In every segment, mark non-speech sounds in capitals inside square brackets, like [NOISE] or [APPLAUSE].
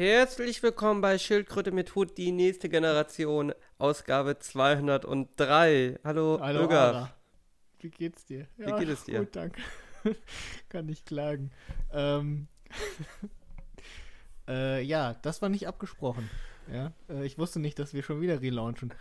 Herzlich willkommen bei Schildkröte mit Hut, die nächste Generation, Ausgabe 203. Hallo, Hallo, Öger. Wie geht's dir? Wie geht es dir? Gut, danke. [LAUGHS] Kann nicht klagen. Ähm, [LAUGHS] äh, ja, das war nicht abgesprochen. Ja, äh, ich wusste nicht, dass wir schon wieder relaunchen.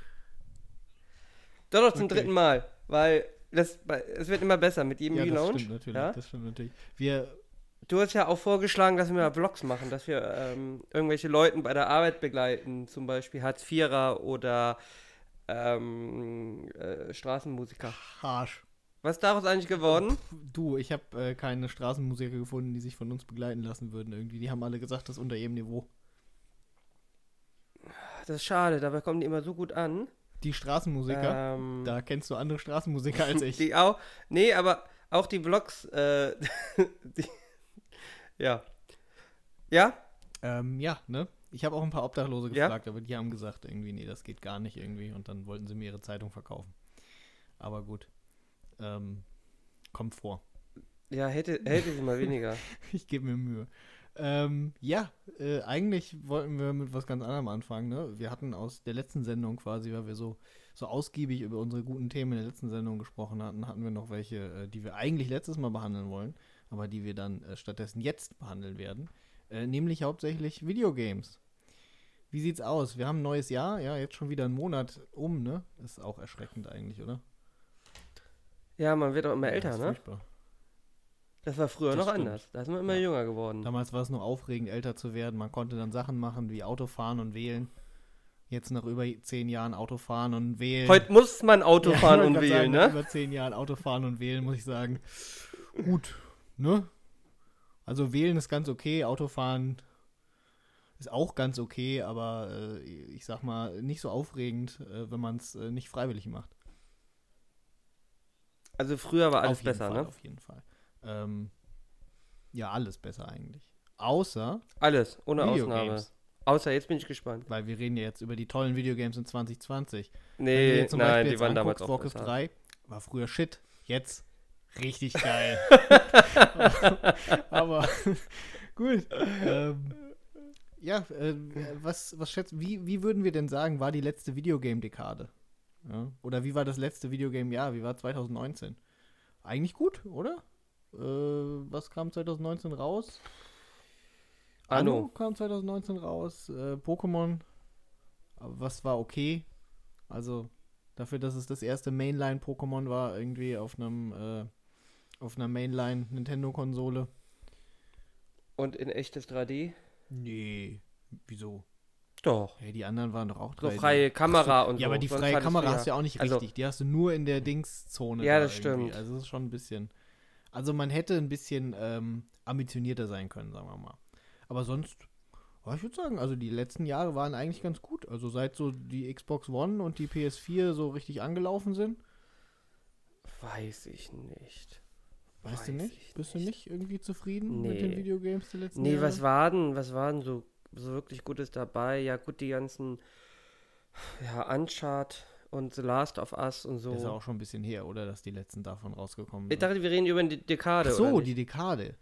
Doch, doch, zum Okay. dritten Mal, weil das, es wird immer besser mit jedem ja, das Relaunch. stimmt natürlich. Ja? Das stimmt natürlich. Wir, Du hast ja auch vorgeschlagen, dass wir mal Vlogs machen, dass wir ähm, irgendwelche Leuten bei der Arbeit begleiten, zum Beispiel Hartz-Vierer oder ähm, äh, Straßenmusiker. harsch. Was ist daraus eigentlich geworden? Du, ich habe äh, keine Straßenmusiker gefunden, die sich von uns begleiten lassen würden irgendwie. Die haben alle gesagt, das ist unter ihrem Niveau. Das ist schade, dabei kommen die immer so gut an. Die Straßenmusiker, Ähm, da kennst du andere Straßenmusiker als [LAUGHS] ich. Die auch. Nee, aber auch die Vlogs, äh, [LAUGHS] die, ja. Ja? Ähm, ja, ne? Ich habe auch ein paar Obdachlose Ja? gefragt, aber die haben gesagt, irgendwie, nee, das geht gar nicht irgendwie. Und dann wollten sie mir ihre Zeitung verkaufen. Aber gut. Ähm, kommt vor. Ja, hätte, hätte sie mal weniger. [LAUGHS] Ich gebe mir Mühe. Ähm, ja, äh, eigentlich wollten wir mit was ganz anderem anfangen, ne? Wir hatten aus der letzten Sendung quasi, weil wir so, so ausgiebig über unsere guten Themen in der letzten Sendung gesprochen hatten, hatten wir noch welche, äh, die wir eigentlich letztes Mal behandeln wollen, aber die wir dann äh, stattdessen jetzt behandeln werden. Äh, nämlich hauptsächlich Videogames. Wie sieht's aus? Wir haben ein neues Jahr, ja, jetzt schon wieder einen Monat um, ne? Ist auch erschreckend eigentlich, oder? Ja, man wird auch immer Ja, älter, ist ne? furchtbar. Das war früher Das noch stimmt. anders. Da ist man immer Ja. jünger geworden. Damals war es nur aufregend, älter zu werden. Man konnte dann Sachen machen wie Autofahren und wählen. Jetzt nach über zehn Jahren Autofahren und wählen. Heute muss man Auto Ja, [LAUGHS] und wählen, sagen, ne? Über zehn Jahren Autofahren und wählen, muss ich sagen. Gut, ne? Also wählen ist ganz okay, Autofahren ist auch ganz okay, aber äh, ich sag mal, nicht so aufregend, äh, wenn man es äh, nicht freiwillig macht. Also früher war alles besser, Fall, ne? Auf jeden Fall. Ähm, ja, alles besser eigentlich. Außer Alles, ohne Ausnahme. Videogames. Außer jetzt bin ich gespannt. Weil wir reden ja jetzt über die tollen Videogames in 2020. Wenn du Nee, dir zum nein, Beispiel die jetzt waren damals auch Warcraft besser. 3 war früher Shit, jetzt richtig geil. Aber gut. Ähm, ja, äh, was, was schätzt, wie, wie würden wir denn sagen, war die letzte Videogame-Dekade? Ja? Oder wie war das letzte Videogame-Jahr? Wie war 2019? Eigentlich gut, oder? Äh, was kam 2019 raus? Anno. kam 2019 raus. Äh, Pokémon, was war okay. Also dafür, dass es das erste Mainline-Pokémon war, irgendwie auf einem äh, auf einer Mainline-Nintendo-Konsole. Und in echtes 3D? Nee, wieso? Doch. Hey, die anderen waren doch auch So 3D. freie Kamera und so. Ja, aber die freie Kamera hast du ja auch nicht also- richtig. Die hast du nur in der Dingszone. Ja, da das irgendwie. stimmt. Also das ist schon ein bisschen. Also man hätte ein bisschen ähm, ambitionierter sein können, sagen wir mal. Aber sonst, ja, ich würde sagen, also die letzten Jahre waren eigentlich ganz gut. Also seit so die Xbox One und die PS4 so richtig angelaufen sind. Weiß ich nicht. Weißt du Weiß nicht? ich Bist du nicht. nicht irgendwie zufrieden mit den Nee. Videogames der letzten Nee, Jahre? was war denn, was war denn so, so wirklich Gutes dabei? Ja, gut, die ganzen, ja, Uncharted und The Last of Us und so. Ist ja auch schon ein bisschen her, oder? Dass die letzten davon rausgekommen ich sind. dachte, wir reden über die Dekade, Ach so, oder die nicht? Dekade.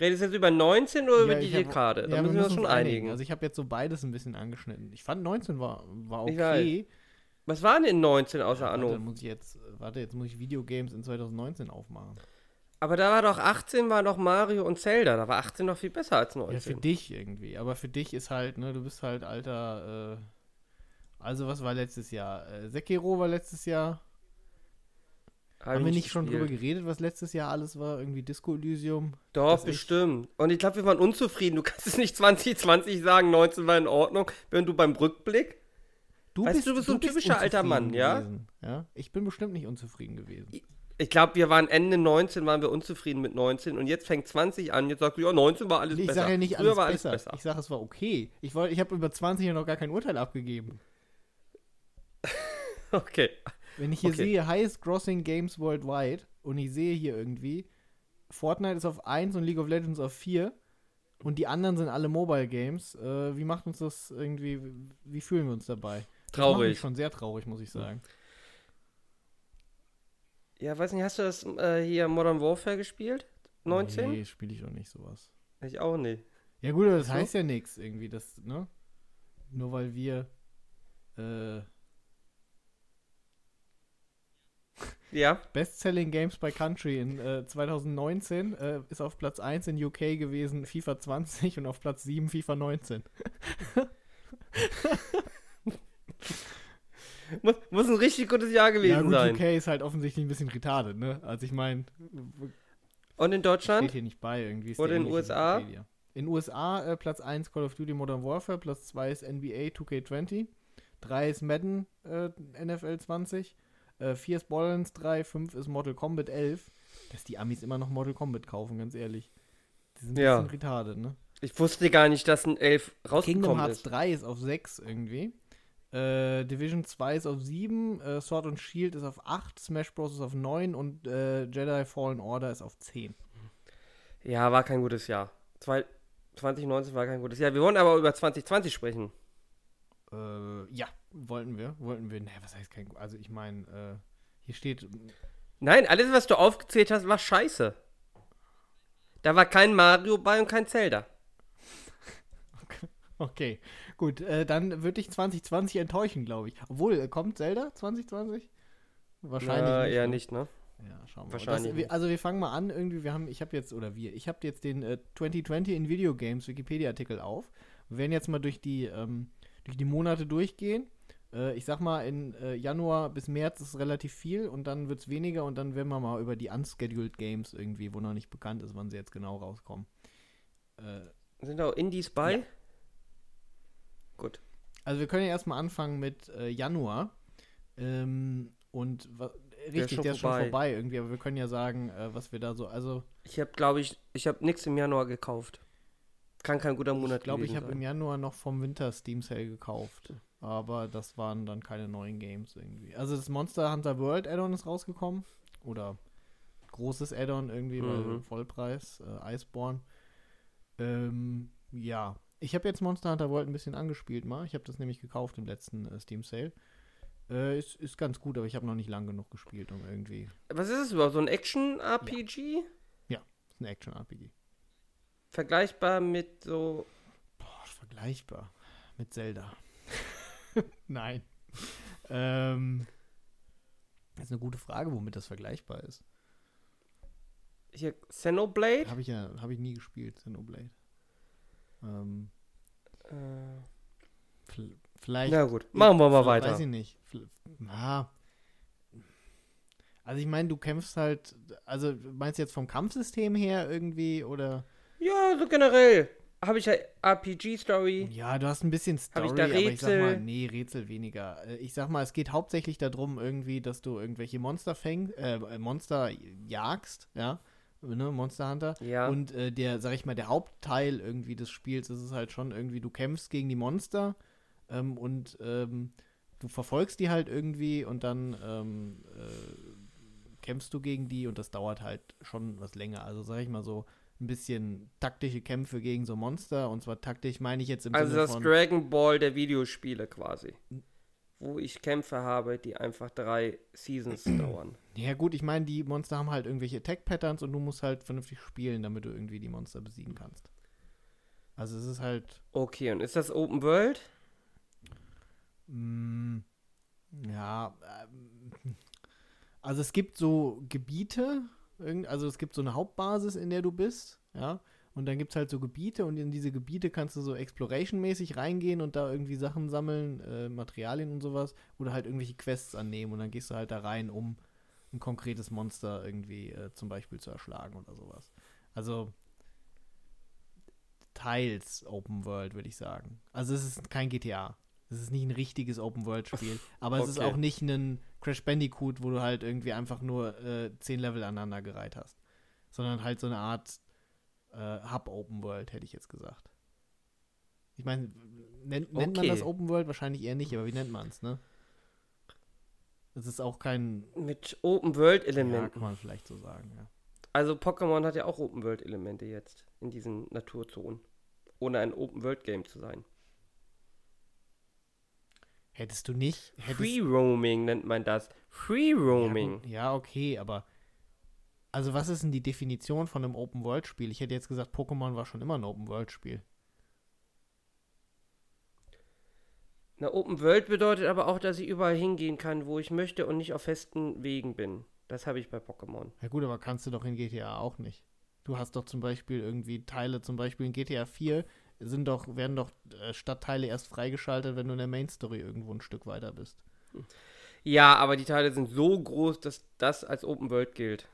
Redest du jetzt über 19 oder über Ja, die ich hab- Dekade? Da Ja, müssen wir uns schon uns einigen. Also ich habe jetzt so beides ein bisschen angeschnitten. Ich fand 19 war, war Ich okay. was war denn in 19 außer Ja, Anno? Warte, muss ich jetzt, warte, jetzt muss ich Videogames in 2019 aufmachen. Aber da war doch 18 war doch Mario und Zelda. Da war 18 noch viel besser als Ja, für 19. dich irgendwie. Aber für dich ist halt, ne, du bist halt alter, äh, also was war letztes Jahr? Äh, Sekiro war letztes Jahr. Hab Haben wir nicht schon drüber geredet, was letztes Jahr alles war? Irgendwie Disco Elysium. Doch, ich- bestimmt. Und ich glaube, wir waren unzufrieden. Du kannst es nicht [LAUGHS] 2020 sagen, 19 war in Ordnung, während du beim Rückblick. Du Weißt du, du bist so ein typischer alter Mann, ja? ja? Ich bin bestimmt nicht unzufrieden gewesen. Ich glaube, wir waren Ende 19, waren wir unzufrieden mit 19 und jetzt fängt 20 an. Jetzt sagst du, ja, 19 war alles ich besser. sage ja nicht alles war besser. alles besser. Ich sage, es war okay. Ich, wollt- ich habe über 20 ja noch gar kein Urteil abgegeben. [LAUGHS] Okay. Wenn ich hier Okay. sehe Highest Grossing Games Worldwide und ich sehe hier irgendwie, Fortnite ist auf 1 und League of Legends auf 4 und die anderen sind alle Mobile Games, äh, wie macht uns das irgendwie, wie fühlen wir uns dabei? Das macht mich Traurig. schon sehr traurig, muss ich sagen. Ja, weiß nicht, hast du das äh, hier Modern Warfare gespielt? 19? Nee, spiele ich doch nicht sowas. Ich auch nicht. Ja gut, aber das So. heißt ja nichts irgendwie, das, ne? Nur weil wir äh, Ja. Best-Selling Games by Country in äh, 2019 äh, ist auf Platz 1 in UK gewesen FIFA 20 und auf Platz 7 FIFA 19. [LAUGHS] Muss, muss ein richtig gutes Jahr Ja gewesen gut, sein. UK ist halt offensichtlich ein bisschen retarded, ne? Also ich meine, Und in steht Deutschland? hier nicht bei irgendwie. Oder in ähnliche USA? Wikipedia. In USA äh, Platz 1 Call of Duty Modern Warfare, Platz 2 ist NBA 2K20, 3 ist Madden äh, NFL 20, äh, 4 ist Borderlands 3, 5 ist Mortal Kombat 11. Dass die Amis immer noch Mortal Kombat kaufen, ganz ehrlich. Die sind ein Ja. bisschen retarded, ne? Ich wusste gar nicht, dass ein 11 Kingdom rausgekommen Hearts ist. 3 ist auf 6 irgendwie. Äh, Division 2 ist auf 7, äh, Sword und Shield ist auf 8, Smash Bros. ist auf 9 und äh, Jedi Fallen Order ist auf 10. Ja, war kein gutes Jahr. Zwei, 2019 war kein gutes Jahr. Wir wollen aber über 2020 sprechen. Äh, ja, wollten wir. Wollten wir. Ne, was heißt kein. Also, ich meine, äh, hier steht. Nein, alles, was du aufgezählt hast, war scheiße. Da war kein Mario bei und kein Zelda. [LAUGHS] Okay, gut. Äh, dann würde ich 2020 enttäuschen, glaube ich. Obwohl, äh, kommt Zelda 2020? Wahrscheinlich. Na, nicht, eher ne? nicht, ne? Ja, schauen wir Wahrscheinlich mal. Das, also wir fangen mal an, irgendwie, wir haben, ich habe jetzt, oder wir, ich habe jetzt den äh, 2020 in Video Games Wikipedia-Artikel auf. Wir werden jetzt mal durch die, ähm, durch die Monate durchgehen. Äh, ich sag mal, in äh, Januar bis März ist relativ viel und dann wird es weniger und dann werden wir mal über die Unscheduled Games irgendwie, wo noch nicht bekannt ist, wann sie jetzt genau rauskommen. Äh, Sind auch Indies bei? Ja. Gut. Also wir können ja erstmal anfangen mit äh, Januar. Ähm, und richtig, schon der ist schon vorbei. vorbei irgendwie, aber wir können ja sagen, äh, was wir da so, also Ich habe, glaube ich, ich habe nichts im Januar gekauft. Kann kein guter Monat ich glaube, ich habe im. Januar noch vom Winter Steam Sale gekauft. Aber das waren dann keine neuen Games irgendwie. Also das Monster Hunter World Add-on ist rausgekommen. Oder großes Add-on irgendwie, Mhm. Vollpreis, äh, Iceborne. Ähm, ja. Ich habe jetzt Monster Hunter World ein bisschen angespielt mal. Ich habe das nämlich gekauft im letzten äh, Steam Sale. Äh, ist, ist ganz gut, aber ich habe noch nicht lang genug gespielt, um irgendwie. Was ist es überhaupt? So ein Action-RPG? Ist ein Action-RPG. Vergleichbar mit so. Boah, vergleichbar mit Zelda. [LAUGHS] Nein. ähm, das ist eine gute Frage, womit das vergleichbar ist. Hier, Xenoblade? Habe ich ja, habe ich nie gespielt, Xenoblade. Ähm, Äh, vielleicht. na gut, machen wir mal weiter. Weiß ich nicht. Na. Also ich meine, du kämpfst halt, also meinst du jetzt vom Kampfsystem her irgendwie oder? Ja, so generell. Habe ich ja RPG-Story. Ja, du hast ein bisschen Story, Hab ich da aber ich sag mal, nee, Rätsel weniger. Äh, Ich sag mal, es geht hauptsächlich darum, irgendwie, dass du irgendwelche Monster fängst, äh, Monster jagst, ja, ne, Monster Hunter. Ja. Und äh, der, sag ich mal, der Hauptteil irgendwie des Spiels ist es halt schon irgendwie, du kämpfst gegen die Monster ähm, und ähm, du verfolgst die halt irgendwie und dann ähm, äh, kämpfst du gegen die und das dauert halt schon was länger. Also sag ich mal so ein bisschen taktische Kämpfe gegen so Monster und zwar taktisch meine ich jetzt im also Sinne das von Dragon Ball der Videospiele quasi. Wo ich Kämpfe habe, die einfach drei Seasons [CLEARS THROAT] dauern. Ja gut, ich meine, die Monster haben halt irgendwelche Attack-Patterns und du musst halt vernünftig spielen, damit du irgendwie die Monster besiegen kannst. Also es ist halt, Okay, und ist das Open World? mh, ja, ähm, also es gibt so Gebiete, also es gibt so eine Hauptbasis, in der du bist, ja, und dann gibt es halt so Gebiete und in diese Gebiete kannst du so Exploration-mäßig reingehen und da irgendwie Sachen sammeln, äh, Materialien und sowas, oder halt irgendwelche Quests annehmen und dann gehst du halt da rein, um ein konkretes Monster irgendwie äh, zum Beispiel zu erschlagen oder sowas. Also teils Open World, würde ich sagen. Also es ist kein GTA. Es ist nicht ein richtiges Open World Spiel, [LAUGHS] aber es ist Okay. auch nicht ein Crash Bandicoot, wo du halt irgendwie einfach nur äh, zehn Level aneinander gereiht hast, sondern halt so eine Art äh, Hub Open World, hätte ich jetzt gesagt. Ich meine, nennt, nennt man das Open World? Wahrscheinlich eher nicht, aber wie nennt man es, ne? Es ist auch kein, Mit Open World ja, Elementen. kann man vielleicht so sagen, ja. Also Pokémon hat ja auch Open World Elemente jetzt in diesen Naturzonen. Ohne ein Open World Game zu sein. Hättest du nicht, hättest, Free Roaming nennt man das. Free Ja, Roaming. gut, Ja, okay, aber Also was ist denn die Definition von einem Open-World-Spiel? Ich hätte jetzt gesagt, Pokémon war schon immer ein Open-World-Spiel. Na, Open World bedeutet aber auch, dass ich überall hingehen kann, wo ich möchte und nicht auf festen Wegen bin. Das habe ich bei Pokémon. Ja gut, aber kannst du doch in GTA auch nicht. Du hast doch zum Beispiel irgendwie Teile, zum Beispiel in GTA 4 sind doch, werden doch äh, Stadtteile erst freigeschaltet, wenn du in der Main Story irgendwo ein Stück weiter bist. Ja, aber die Teile sind so groß, dass das als Open World gilt.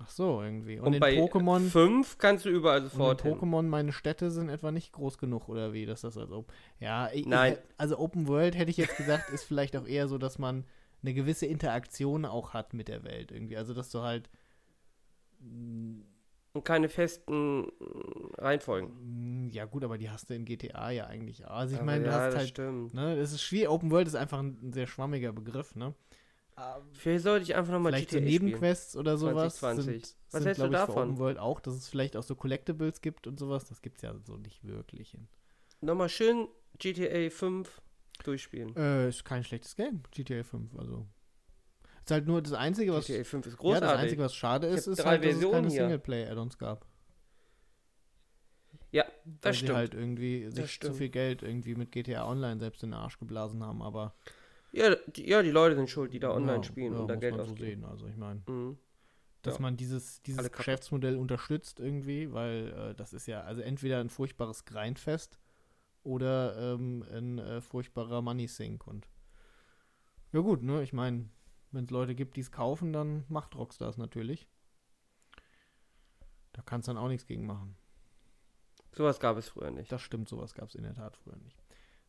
Ach so, irgendwie. Und, Und, in bei Pokémon 5 kannst du überall in sofort hin. Pokémon meine Städte sind etwa nicht groß genug oder wie, dass das als Open. Ja, ich, Nein. Also Open World hätte ich jetzt gesagt, ist vielleicht auch eher so, dass man eine gewisse Interaktion auch hat mit der Welt irgendwie. Also dass du halt mm, Und keine festen Reihenfolgen. mm, ja gut, aber die hast du in GTA ja eigentlich. auch. Also ich Aber meine, du ja, hast das halt stimmt. Ne, das ist schwierig. Open World ist einfach ein, ein sehr schwammiger Begriff, ne? Vielleicht sollte ich einfach nochmal GTA so spielen. Nebenquests oder sowas 2020. sind, Was sind hältst du davon? Open World auch, dass es vielleicht auch so Collectibles gibt und sowas. Das gibt's ja so nicht wirklich. In. Nochmal schön GTA 5 durchspielen. Äh, ist kein schlechtes Game, GTA 5, also. Ist halt nur das Einzige, was. GTA 5 ist ja, großartig. das Einzige, was schade ist, ist halt, dass es Versionen keine hier. Singleplayer-Add-ons gab. Ja, Weil das sie stimmt. halt irgendwie sich zu stimmt. viel Geld irgendwie mit GTA Online selbst in den Arsch geblasen haben, aber. Ja, die, ja, die Leute sind schuld, die da online ja, spielen ja, und da Geld man so ausgeben. sehen. Also ich meine. Mhm. dass Ja. man dieses, dieses. Geschäftsmodell unterstützt irgendwie, weil äh, das ist ja also entweder ein furchtbares Grindfest oder ähm, ein äh, furchtbarer Money Sink und ja gut, ne, ich meine, wenn es Leute gibt, die es kaufen, dann macht Rockstars natürlich. Da kannst dann auch nichts gegen machen. Sowas gab es früher nicht. Das stimmt, sowas gab es in der Tat früher nicht.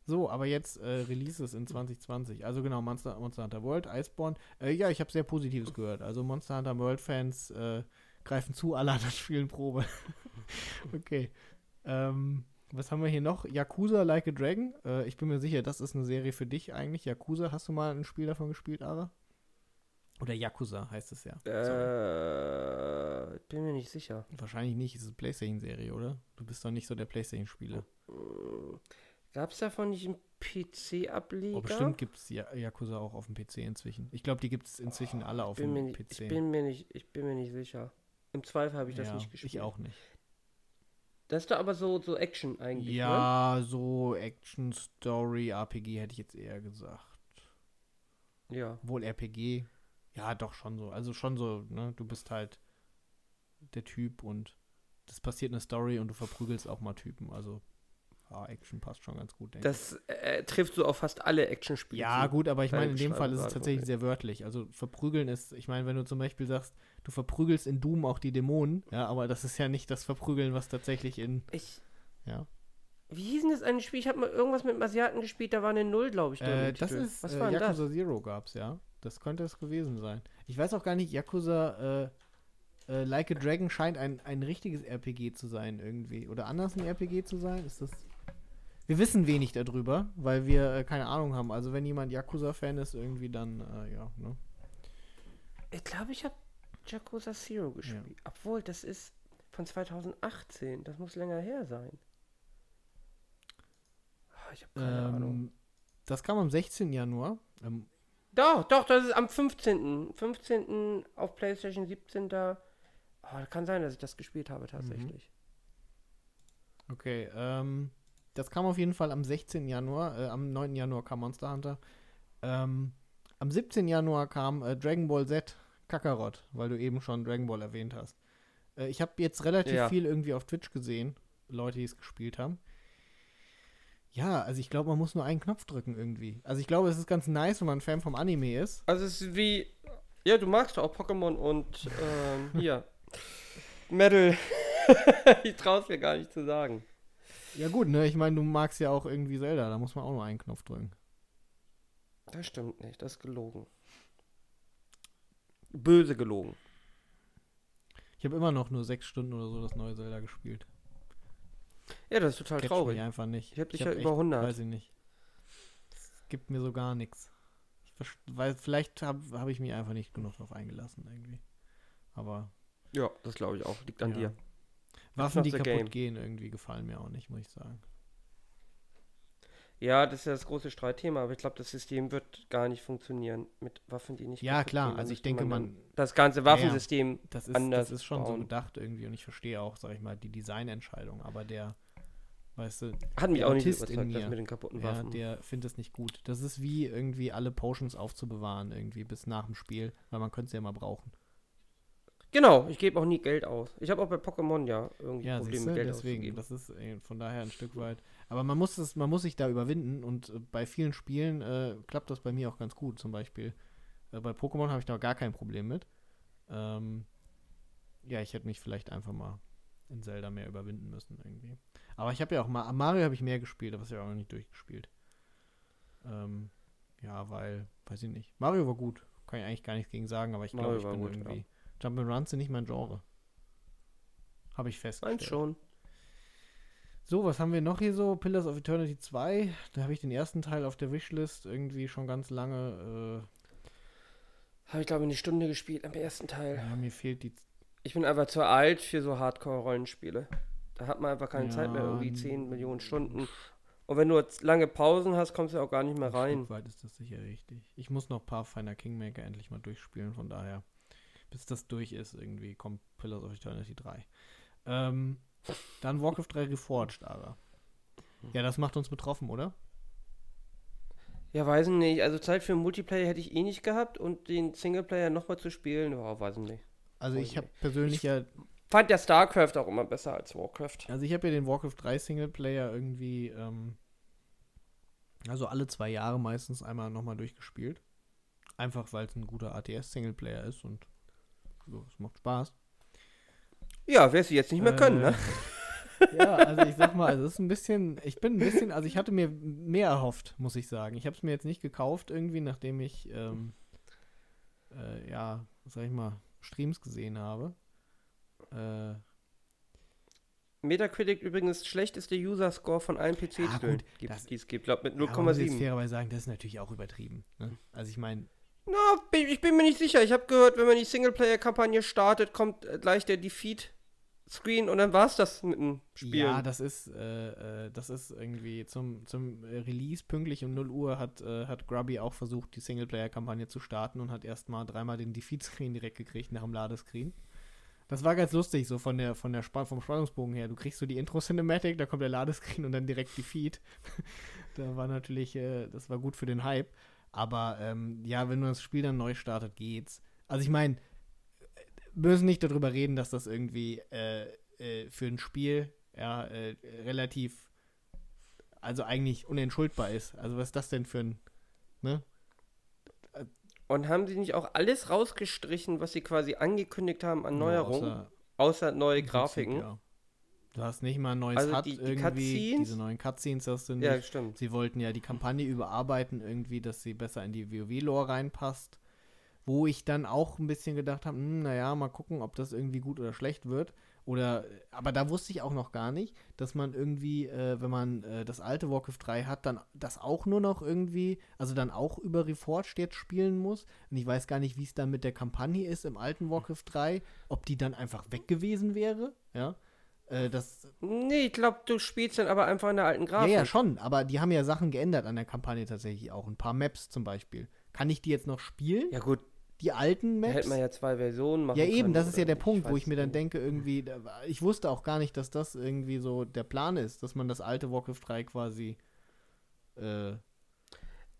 So, aber jetzt äh, Releases in 2020. Also genau, Monster, Monster Hunter World, Iceborne. Äh, ja, ich habe sehr Positives gehört. Also Monster Hunter World Fans äh, greifen zu, alle anderen [LAUGHS] spielen Probe. [LAUGHS] okay. Ähm, was haben wir hier noch? Yakuza Like a Dragon. Äh, ich bin mir sicher, das ist eine Serie für dich eigentlich. Yakuza, hast du mal ein Spiel davon gespielt, Ara? Oder Yakuza heißt es ja. Sorry. Äh, bin mir nicht sicher. Wahrscheinlich nicht, es ist eine Playstation-Serie, oder? Du bist doch nicht so der Playstation-Spieler. Gab es davon nicht einen PC-Ableger? Oh, bestimmt gibt es Yakuza auch auf dem PC inzwischen. Ich glaube, die gibt es inzwischen alle auf dem nicht, PC. ich, bin mir nicht, ich bin mir nicht sicher. Im Zweifel habe ich das ja, nicht gespielt. Ich auch nicht. Das ist doch aber so, so Action eigentlich, ne? Ja, so Action, Story, RPG hätte ich jetzt eher gesagt. ne? Ja. Wohl RPG. Ja, doch schon so. Also schon so, ne? Du bist halt der Typ und das passiert eine Story und du verprügelst auch mal Typen. Also, ja, Action passt schon ganz gut, denke ich. Das äh, trifft so auf fast alle Actionspiele. Ja, gut, aber ich meine, in dem Fall ist es tatsächlich sehr wörtlich. Also verprügeln ist, ich meine, wenn du zum Beispiel sagst, du verprügelst in Doom auch die Dämonen, ja, aber das ist ja nicht das Verprügeln, was tatsächlich in, Ich, ja. wie hieß denn das eine Spiel? Ich habe mal irgendwas mit dem Asiaten gespielt, da war eine Null, glaube ich. Äh, das ist, Was äh, war denn Yakuza das? Zero gab's, ja. Das könnte es gewesen sein. Ich weiß auch gar nicht, Yakuza, äh, äh, Like a Dragon scheint ein, ein richtiges RPG zu sein irgendwie. Oder anders ein RPG zu sein? Ist das. Wir wissen wenig darüber, weil wir äh, keine Ahnung haben. Also wenn jemand Yakuza-Fan ist, irgendwie dann, äh, ja, ne? Ich glaube, ich habe Yakuza Zero gespielt. Obwohl, das ist von 2018. Das muss länger her sein. Ah, Ich habe keine Ahnung. Ähm, das kam am 16. Januar. Ähm, Doch, doch, das ist am 15. 15. auf PlayStation 17. Da. Oh, kann sein, dass ich das gespielt habe tatsächlich. okay, ähm, das kam auf jeden Fall am 16. Januar. Äh, am 9. Januar kam Monster Hunter. Ähm, am 17. Januar kam äh, Dragon Ball Z Kakarot, weil du eben schon Dragon Ball erwähnt hast. Äh, ich habe jetzt relativ Ja. viel irgendwie auf Twitch gesehen, Leute, die es gespielt haben. Ja, also ich glaube, man muss nur einen Knopf drücken irgendwie. Also ich glaube, es ist ganz nice, wenn man ein Fan vom Anime ist. Also es ist wie. Ja, du magst auch Pokémon und ähm, [LAUGHS] hier. Metal. ich traue es mir gar nicht zu sagen. Ja gut, ne? Ich meine, du magst ja auch irgendwie Zelda, da muss man auch nur einen Knopf drücken. Das stimmt nicht, das ist gelogen. Böse gelogen. Ich habe immer noch nur sechs Stunden oder so das neue Zelda gespielt. Ja, das ist total Catcht traurig. mich einfach nicht. Ich hab dich hab ja über 100. Weiß ich nicht. Es gibt mir so gar nichts. Weil vielleicht habe hab ich mich einfach nicht genug drauf eingelassen irgendwie. Aber Ja, das glaube ich auch. Liegt an Ja. dir. Waffen, die kaputt game. gehen, irgendwie gefallen mir auch nicht, muss ich sagen. Ja, das ist ja das große Streitthema, aber ich glaube, das System wird gar nicht funktionieren mit Waffen, die nicht Ja, kaputt klar, gehen. Also ich denke, man- Das ganze Waffensystem. Das ist, anders das ist schon so bauen. gedacht irgendwie und ich verstehe auch, sag ich mal, die Designentscheidung, aber der, weißt du, Hat mich auch nicht Autist in überzeugt, das mit den kaputten ja, Waffen. der findet es nicht gut. Das ist wie irgendwie alle Potions aufzubewahren irgendwie bis nach dem Spiel, weil man könnte sie ja mal brauchen. Genau, ich gebe auch nie Geld aus. Ich habe auch bei Pokémon ja irgendwie Ja, Probleme mit Geld deswegen, auszugeben. das ist äh, von daher ein Stück weit. Aber man muss es, man muss sich da überwinden und äh, bei vielen Spielen äh, klappt das bei mir auch ganz gut. Zum Beispiel äh, bei Pokémon habe ich da gar kein Problem mit. Ähm, ja, ich hätte mich vielleicht einfach mal in Zelda mehr überwinden müssen irgendwie. Aber ich habe ja auch mal, Mario habe ich mehr gespielt, aber das habe ich auch noch nicht durchgespielt. Ähm, ja, weil, weiß ich nicht. Mario war gut, kann ich eigentlich gar nichts gegen sagen, aber ich glaube, ich bin gut, irgendwie. Jump'n'Runs sind nicht mein Genre. Habe ich festgestellt. Meins schon. So, was haben wir noch hier so? Pillars of Eternity 2. Da habe ich den ersten Teil auf der Wishlist irgendwie schon ganz lange. Habe ich glaube eine Stunde gespielt am ersten Äh, Teil. ja, mir fehlt die. Ich bin einfach zu alt für so Hardcore-Rollenspiele. Da hat man einfach keine Ja, Zeit mehr, irgendwie n- 10 Millionen Stunden. Und wenn du jetzt lange Pausen hast, kommst du auch gar nicht mehr Ein rein. Weit ist das sicher richtig. Ich muss noch Pathfinder Kingmaker endlich mal durchspielen, von daher. Bis das durch ist, irgendwie kommt Pillars of Eternity 3. Ähm, dann Warcraft 3 Reforged, aber. Ja, das macht uns betroffen, oder? Ja, weiß ich nicht. Also Zeit für Multiplayer hätte ich eh nicht gehabt und den Singleplayer nochmal zu spielen, oh, weiß ich nicht. Also Weiß ich habe persönlich Ich- ja Fand der StarCraft auch immer besser als Warcraft. Also ich habe ja den Warcraft 3 Singleplayer irgendwie, ähm, also alle zwei Jahre meistens einmal nochmal durchgespielt. Einfach weil es ein guter ATS-Singleplayer ist und so, es macht Spaß. Ja, wirst du jetzt nicht mehr können, ne? Äh, Ja, also ich sag mal, es ist ein bisschen, ich bin ein bisschen, also ich hatte mir mehr erhofft, muss ich sagen. Ich habe es mir jetzt nicht gekauft irgendwie, nachdem ich, ähm, äh, ja, sag ich mal, Streams gesehen habe. Äh, Metacritic übrigens schlechteste User-Score von allen Ja, PC-Spielen, das- die es gibt. Ich glaube mit ja, man muss 0,7. fairerweise sagen, das ist natürlich auch übertrieben. Ne? Also ich meine, Na, ich bin mir nicht sicher. Ich habe gehört, wenn man die Singleplayer-Kampagne startet, kommt äh, gleich der Defeat-Screen und dann war es das mit dem Spiel. Ja, das ist, äh, äh, das ist irgendwie zum, zum Release pünktlich um 0 Uhr hat, äh, hat Grubby auch versucht, die Singleplayer-Kampagne zu starten und hat erstmal dreimal den Defeat-Screen direkt gekriegt nach dem Ladescreen. Das war ganz lustig, so von der, von der Span vom Spannungsbogen her. Du kriegst so die Intro-Cinematic, da kommt der Ladescreen und dann direkt Defeat. [LAUGHS] da war natürlich, äh, das war gut für den Hype. Aber ähm, ja, wenn man das Spiel dann neu startet, geht's. Also ich meine, wir müssen nicht darüber reden, dass das irgendwie äh, äh, für ein Spiel ja, äh, relativ, also eigentlich unentschuldbar ist. Also was ist das denn für ein, ne? Und haben sie nicht auch alles rausgestrichen, was sie quasi angekündigt haben an Neuerungen? Außer außer neue Prinzip, Grafiken? ja. Du hast nicht mal ein neues Also HUD die- die irgendwie, Cutscenes? diese neuen Cutscenes hast du nicht. Ja, stimmt. Sie wollten ja die Kampagne überarbeiten, irgendwie, dass sie besser in die WoW-Lore reinpasst. Wo ich dann auch ein bisschen gedacht habe, hm, naja, mal gucken, ob das irgendwie gut oder schlecht wird. Oder, aber da wusste ich auch noch gar nicht, dass man irgendwie, äh, wenn man äh, das alte Warcraft 3 hat, dann das auch nur noch irgendwie, also dann auch über Reforged jetzt spielen muss. Und ich weiß gar nicht, wie es dann mit der Kampagne ist im alten Warcraft 3, ob die dann einfach weg gewesen wäre, ja. Äh, das, Nee, ich glaube, du spielst dann aber einfach in der alten ja, Grafik. ja, schon, aber die haben ja Sachen geändert an der Kampagne tatsächlich auch. Ein paar Maps zum Beispiel. Kann ich die jetzt noch spielen? Ja, gut, Die alten da Maps? hätte man ja zwei Versionen machen Ja, eben, können, das ist ja der? Punkt, wo ich mir dann denke, irgendwie, da- ich wusste auch gar nicht, dass das irgendwie so der Plan ist, dass man das alte Warcraft 3 quasi. Äh,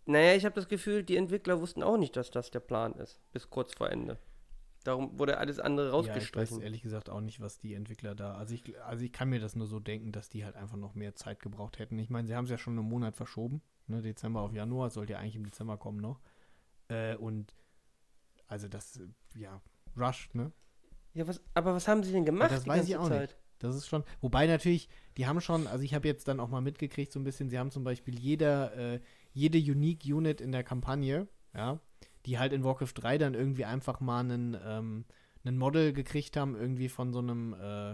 Naja, ich habe das Gefühl, die Entwickler wussten auch nicht, dass das der Plan ist, bis kurz vor Ende. Darum wurde alles andere ja, ich weiß rausgestrichen. ehrlich gesagt auch nicht, was die Entwickler da. Also ich, also ich kann mir das nur so denken, dass die halt einfach noch mehr Zeit gebraucht hätten. Ich meine, sie haben es ja schon einen Monat verschoben, ne, Dezember auf Januar, sollte ja eigentlich im Dezember kommen noch. Äh, und also das, ja, rushed, ne? ja, was, aber was haben sie denn gemacht das die weiß ich auch Zeit? nicht. Das ist schon, wobei natürlich, die haben schon, also ich habe jetzt dann auch mal mitgekriegt, so ein bisschen, sie haben zum Beispiel jeder, äh, jede Unique Unit in der Kampagne, ja, die halt in Warcraft 3 dann irgendwie einfach mal einen, ähm, einen Model gekriegt haben, irgendwie von so einem, äh,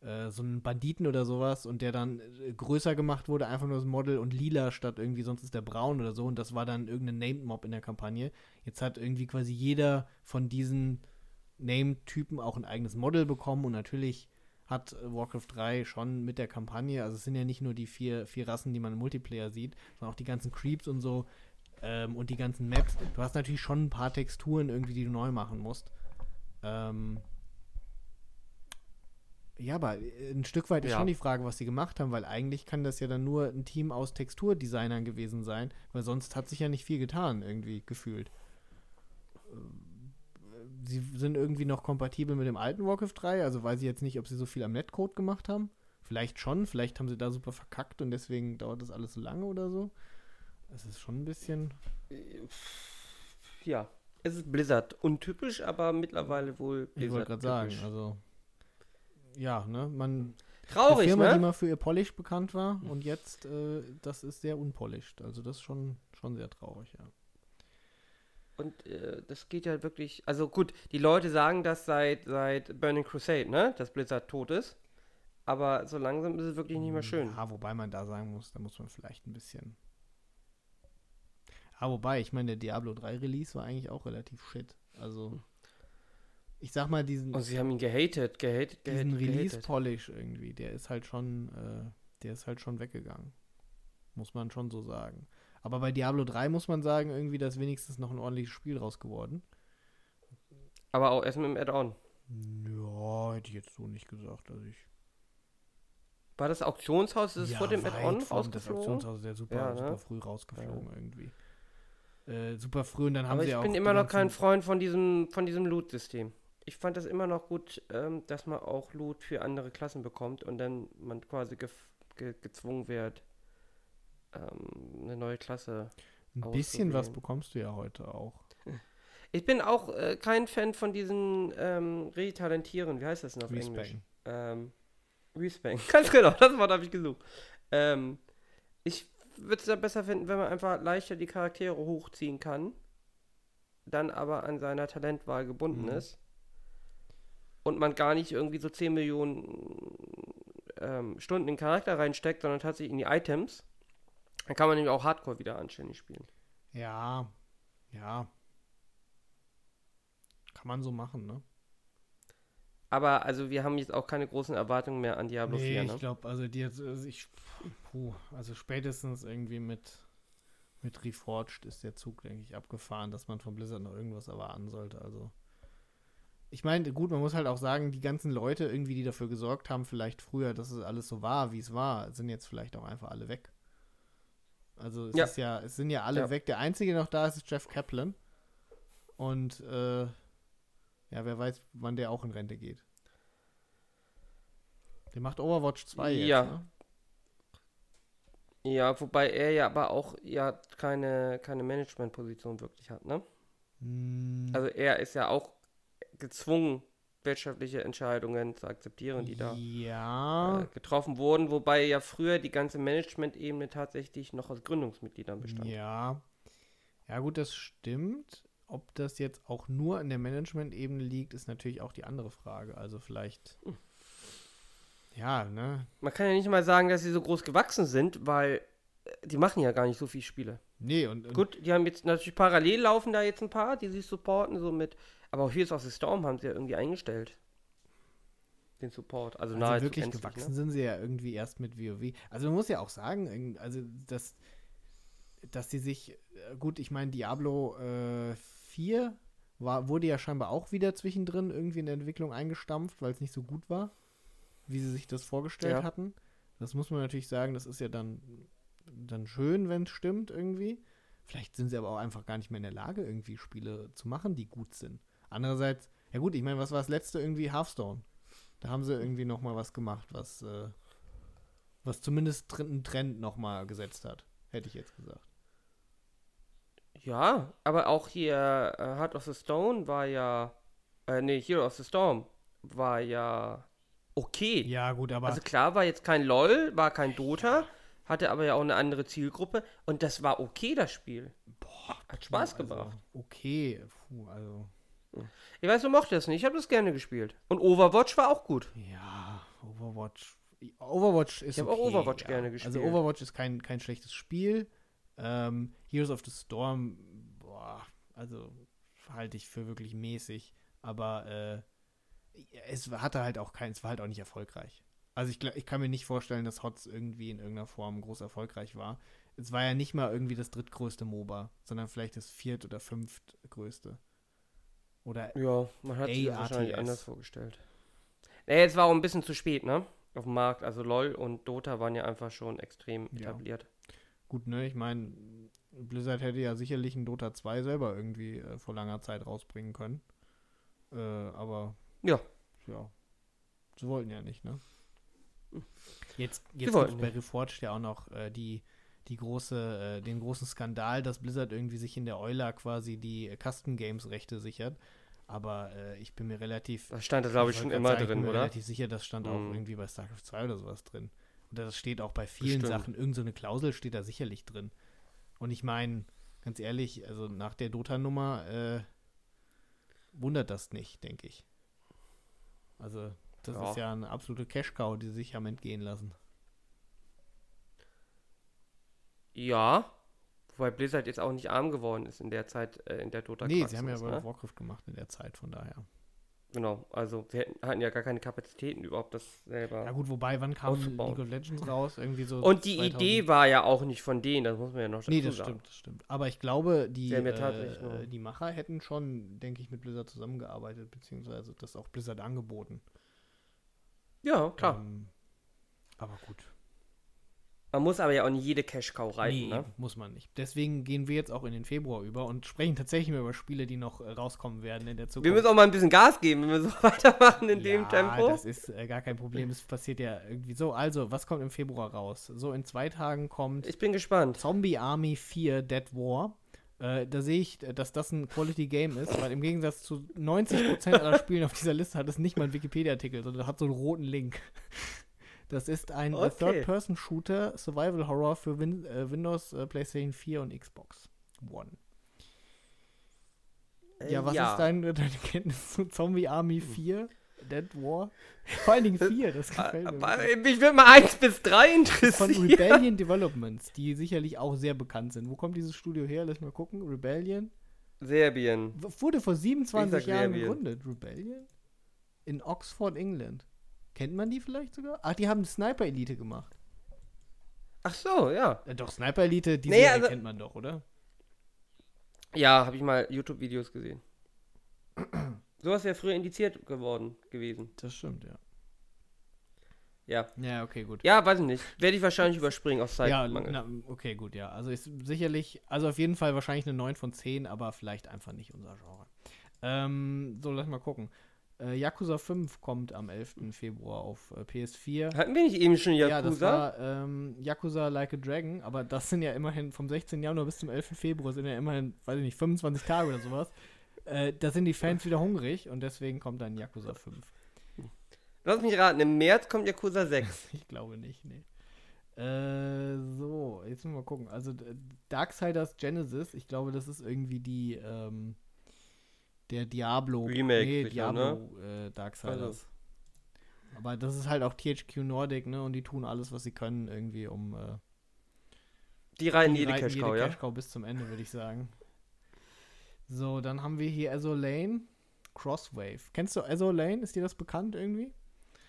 äh, so einem Banditen oder sowas und der dann äh, größer gemacht wurde, einfach nur das Model und lila statt irgendwie, sonst ist der braun oder so und das war dann irgendein Named Mob in der Kampagne. Jetzt hat irgendwie quasi jeder von diesen Name-Typen auch ein eigenes Model bekommen und natürlich hat Warcraft 3 schon mit der Kampagne, also es sind ja nicht nur die vier, vier Rassen, die man im Multiplayer sieht, sondern auch die ganzen Creeps und so ähm, und die ganzen Maps. Du hast natürlich schon ein paar Texturen irgendwie, die du neu machen musst. Ähm, ja, aber ein Stück weit ist Ja. schon die Frage, was sie gemacht haben, weil eigentlich kann das ja dann nur ein Team aus Texturdesignern gewesen sein, weil sonst hat sich ja nicht viel getan, irgendwie gefühlt. Ähm, Sie sind irgendwie noch kompatibel mit dem alten Warcraft 3, also weiß ich jetzt nicht, ob sie so viel am Netcode gemacht haben. Vielleicht schon, vielleicht haben sie da super verkackt und deswegen dauert das alles so lange oder so. Es ist schon ein bisschen. Ja, es ist Blizzard. Untypisch, aber mittlerweile wohl Ich wollte gerade sagen, also. Ja, ne? Man, Traurig, eine Firma, die ne? mal für ihr Polish bekannt war und jetzt, äh, das ist sehr unpolished. Also das ist schon, schon sehr traurig, ja. Und äh, das geht ja wirklich. Also gut, die Leute sagen das seit, seit Burning Crusade, ne? Dass Blizzard tot ist. Aber so langsam ist es wirklich nicht mehr schön. Ja, wobei man da sagen muss, da muss man vielleicht ein bisschen. Ah, wobei, ich meine, der Diablo 3 Release war eigentlich auch relativ shit. Also, ich sag mal, diesen, Und sie haben ihn gehatet, gehatet, diesen gehatet, Release gehatet. Polish irgendwie, der ist halt schon, äh, der ist halt schon weggegangen. Muss man schon so sagen. Aber bei Diablo 3 muss man sagen, irgendwie, da ist wenigstens noch ein ordentliches Spiel raus geworden. Aber auch erst mit dem Add-on. Ja, hätte ich jetzt so nicht gesagt. Also ich War das Auktionshaus? Ist es Ja, vor dem Add-on vor Das rausgeflogen? Auktionshaus ist ja super, Ja, ne? super früh rausgeflogen irgendwie. Äh, super früh und dann haben Aber sie ich auch. bin die immer noch kein Freund von diesem, von diesem Loot-System. Ich fand das immer noch gut, ähm, dass man auch Loot für andere Klassen bekommt und dann man quasi gef ge gezwungen wird, ähm, eine neue Klasse. Ein bisschen was bekommst du ja heute auch. Ich bin auch äh, kein Fan von diesen ähm, Retalentieren. Wie heißt das denn auf Englisch? Respawn. Ähm, Respawn. [LAUGHS] Ganz genau, das Wort habe ich gesucht. Ähm, ich würde es ja besser finden, wenn man einfach leichter die Charaktere hochziehen kann, dann aber an seiner Talentwahl gebunden Mhm. ist und man gar nicht irgendwie so 10 Millionen ähm, Stunden in den Charakter reinsteckt, sondern tatsächlich in die Items. Dann kann man nämlich auch Hardcore wieder anständig spielen. Ja, ja. Kann man so machen, ne? Aber also wir haben jetzt auch keine großen Erwartungen mehr an Diablo nee, 4, ich ne? glaube, also die jetzt, also ich, puh, also spätestens irgendwie mit, mit Reforged ist der Zug, denke ich, abgefahren, dass man von Blizzard noch irgendwas erwarten sollte. Also, ich meine, gut, man muss halt auch sagen, die ganzen Leute irgendwie, die dafür gesorgt haben, vielleicht früher, dass es alles so war, wie es war, sind jetzt vielleicht auch einfach alle weg. Also es Ja. ist ja, es sind ja alle Ja. weg. Der einzige der noch da ist, ist Jeff Kaplan. Und äh, ja, wer weiß, wann der auch in Rente geht. Der macht Overwatch 2 jetzt, Ja. ne? Ja, wobei er ja aber auch ja keine, keine Managementposition wirklich hat, ne? Hm, Also er ist ja auch gezwungen, wirtschaftliche Entscheidungen zu akzeptieren, die da ja, äh, getroffen wurden, wobei ja früher die ganze Management-Ebene tatsächlich noch aus Gründungsmitgliedern bestand. ja. Ja, gut, das stimmt. Ob das jetzt auch nur an der Management-Ebene liegt, ist natürlich auch die andere Frage. Also vielleicht. Hm. Ja, ne? Man kann ja nicht mal sagen, dass sie so groß gewachsen sind, weil äh, die machen ja gar nicht so viele Spiele. Nee, und, und Gut, die haben jetzt natürlich parallel laufen da jetzt ein paar, die sich supporten, so mit. Aber auch Heroes of the Storm haben sie ja irgendwie eingestellt. Den Support. Also, Also wirklich gänzlich, gewachsen ne? sind sie ja irgendwie erst mit WoW. Also man muss ja auch sagen, also dass, dass sie sich, äh, gut, ich meine, Diablo äh, 4 war, wurde ja scheinbar auch wieder zwischendrin irgendwie in der Entwicklung eingestampft, weil es nicht so gut war, wie sie sich das vorgestellt Ja. hatten. Das muss man natürlich sagen, das ist ja dann, dann schön, wenn es stimmt irgendwie. Vielleicht sind sie aber auch einfach gar nicht mehr in der Lage, irgendwie Spiele zu machen, die gut sind. Andererseits, ja gut, ich meine, was war das letzte irgendwie? Hearthstone. Da haben sie irgendwie noch mal was gemacht, was, äh, was zumindest einen Trend noch mal gesetzt hat. Hätte ich jetzt gesagt. Ja, aber auch hier äh, Heart of the Stone war ja. Äh, nee, Hero of the Storm war ja okay. Ja, gut, aber Also klar, war jetzt kein LOL, war kein Dota, hatte aber ja auch eine andere Zielgruppe und das war okay, das Spiel. Hat Spaß also, gebracht. Okay, puh, also Ich weiß, du mochtest das nicht, ich habe das gerne gespielt. Und Overwatch war auch gut. ja, Overwatch. Overwatch ist Ich hab auch okay, Overwatch ja. gerne Also gespielt. Overwatch ist kein, kein schlechtes Spiel. Ähm, Heroes of the Storm, boah, also halte ich für wirklich mäßig. Aber äh, es hatte halt auch kein, es war halt auch nicht erfolgreich. Also ich, ich kann mir nicht vorstellen, dass HOTS irgendwie in irgendeiner Form groß erfolgreich war. Es war ja nicht mal irgendwie das drittgrößte MOBA, sondern vielleicht das viert- oder fünftgrößte. Oder Ja, man hat sich das wahrscheinlich anders vorgestellt. Nee, es war auch ein bisschen zu spät, ne? Auf dem Markt. Also LOL und Dota waren ja einfach schon extrem Ja. etabliert. Gut, ne? Ich meine, Blizzard hätte ja sicherlich ein Dota 2 selber irgendwie äh, vor langer Zeit rausbringen können. Äh, aber Ja. ja, sie wollten ja nicht, ne? Jetzt, jetzt gibt's bei. Reforged ja auch noch äh, die, die große, äh, den großen Skandal, dass Blizzard irgendwie sich in der Euler quasi die äh, Custom Games Rechte sichert. Aber äh, ich bin mir relativ, Da stand das, glaube ich, schon immer sagen, ich drin, bin mir oder? relativ sicher, das stand auch Mhm. irgendwie bei StarCraft 2 oder sowas drin. Und das steht auch bei vielen Bestimmt. Sachen, irgend so eine Klausel steht da sicherlich drin. Und ich meine, ganz ehrlich, also nach der Dota-Nummer äh, wundert das nicht, denke ich. Also, das Ja. ist ja eine absolute Cash-Cow, die sie sich haben entgehen lassen. Ja. Wobei Blizzard jetzt auch nicht arm geworden ist in der Zeit, äh, in der Dota nee, sie haben ja World ne? Warcraft gemacht in der Zeit, von daher. Genau, also sie hätten, hatten ja gar keine Kapazitäten überhaupt das selber. Ja gut, wobei, wann kam Auszubauen. League of Legends [LAUGHS] raus? Irgendwie so und die 2000 Idee war ja auch nicht von denen, das muss man ja noch dazu Nee, das sagen. stimmt, das stimmt. Aber ich glaube, die, äh, die Macher hätten schon, denke ich, mit Blizzard zusammengearbeitet, beziehungsweise das auch Blizzard angeboten. Ja, klar. Ähm, aber gut. Man muss aber ja auch nicht jede Cash-Cow reiten, nee, ne? muss man nicht. Deswegen gehen wir jetzt auch in den Februar über und sprechen tatsächlich mal über Spiele, die noch äh, rauskommen werden in der Zukunft. Wir müssen auch mal ein bisschen Gas geben, wenn wir so [LAUGHS] weitermachen in dem ja, Tempo. das ist äh, gar kein Problem. Es passiert ja irgendwie so. Also, was kommt im Februar raus? So, in zwei Tagen kommt Ich bin gespannt. Zombie Army 4 Dead War. Äh, da sehe ich, äh, dass das ein Quality Game ist, weil im Gegensatz zu 90% aller Spielen auf dieser Liste hat es nicht mal einen Wikipedia-Artikel, sondern hat so einen roten Link. Das ist ein äh, Okay. Third-Person-Shooter Survival Horror für Win äh, Windows, äh, PlayStation 4 und Xbox One. Äh, Ja, was ist dein, [LAUGHS] deine Kenntnis zu Zombie Army 4 Dead War? Vor allen Dingen 4, das gefällt mir. Mich würde mal 1 bis 3 von interessieren. Rebellion Developments, die sicherlich auch sehr bekannt sind. Wo kommt dieses Studio her? Lass mal gucken. Rebellion. Serbien. Wurde vor 27 Ich sag Jahren Serbien. gegründet. Rebellion? In Oxford, England. Kennt man die vielleicht sogar? Ach, die haben Sniper Elite gemacht. Ach so, ja. Äh, doch, Sniper Elite, die Serie also- kennt man doch, oder? Ja, habe ich mal YouTube-Videos gesehen. Sowas wäre früher indiziert geworden gewesen. Das stimmt, ja. Ja. Ja, okay, gut. Ja, weiß ich nicht. Werde ich wahrscheinlich überspringen aus Ja, Zeitmangel. na, okay, gut, ja. Also ist sicherlich, also auf jeden Fall wahrscheinlich eine 9 von 10, aber vielleicht einfach nicht unser Genre. Ähm, so, lass mal gucken. Äh, Yakuza 5 kommt am 11. Februar auf äh, PS4. Hatten wir nicht eben schon Yakuza? Ja, das war ähm, Yakuza Like a Dragon, aber das sind ja immerhin vom 16. Januar bis zum 11. Februar sind ja immerhin, weiß ich nicht, 25 Tage oder sowas. [LAUGHS] Äh, da sind die Fans wieder hungrig und deswegen kommt dann Yakuza 5. Lass mich raten, im März kommt Yakuza 6. [LAUGHS] Ich glaube nicht, nee. Äh, so, jetzt müssen wir mal gucken. Also Darksiders Genesis, ich glaube, das ist irgendwie die, ähm, der Diablo. Remake Nee, sicher, Diablo äh, Darksiders. Also. Aber das ist halt auch THQ Nordic, ne? Und die tun alles, was sie können, irgendwie, um äh, Die die jede reiten Cash-Cow, ja? Cash-Cow bis zum Ende, würde ich sagen. So, dann haben wir hier Azure Lane, Crosswave. Kennst du Azure Lane? Ist dir das bekannt irgendwie?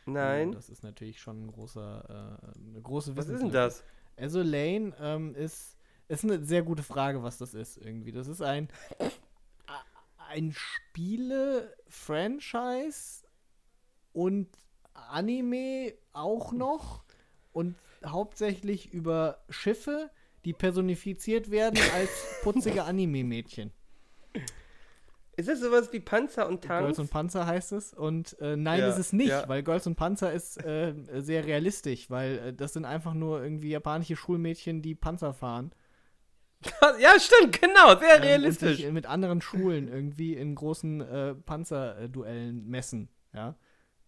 Oh, Nein. Das ist natürlich schon ein großer, äh, eine große Was ist denn das? Azure Lane ähm, ist, ist eine sehr gute Frage, was das ist irgendwie. Das ist ein, ein Spiele-Franchise und Anime auch noch und hauptsächlich über Schiffe, die personifiziert werden als [LAUGHS] putzige Anime-Mädchen. Ist es sowas wie Panzer und Girls Tanks? und Panzer heißt es. Und äh, nein, Ja, ist es nicht, ja. weil Girls und Panzer ist äh, sehr realistisch, weil äh, das sind einfach nur irgendwie japanische Schulmädchen, die Panzer fahren. [LAUGHS] ja, stimmt, genau, sehr ähm, Und realistisch. sich mit anderen Schulen irgendwie in großen äh, Panzerduellen messen. Ja.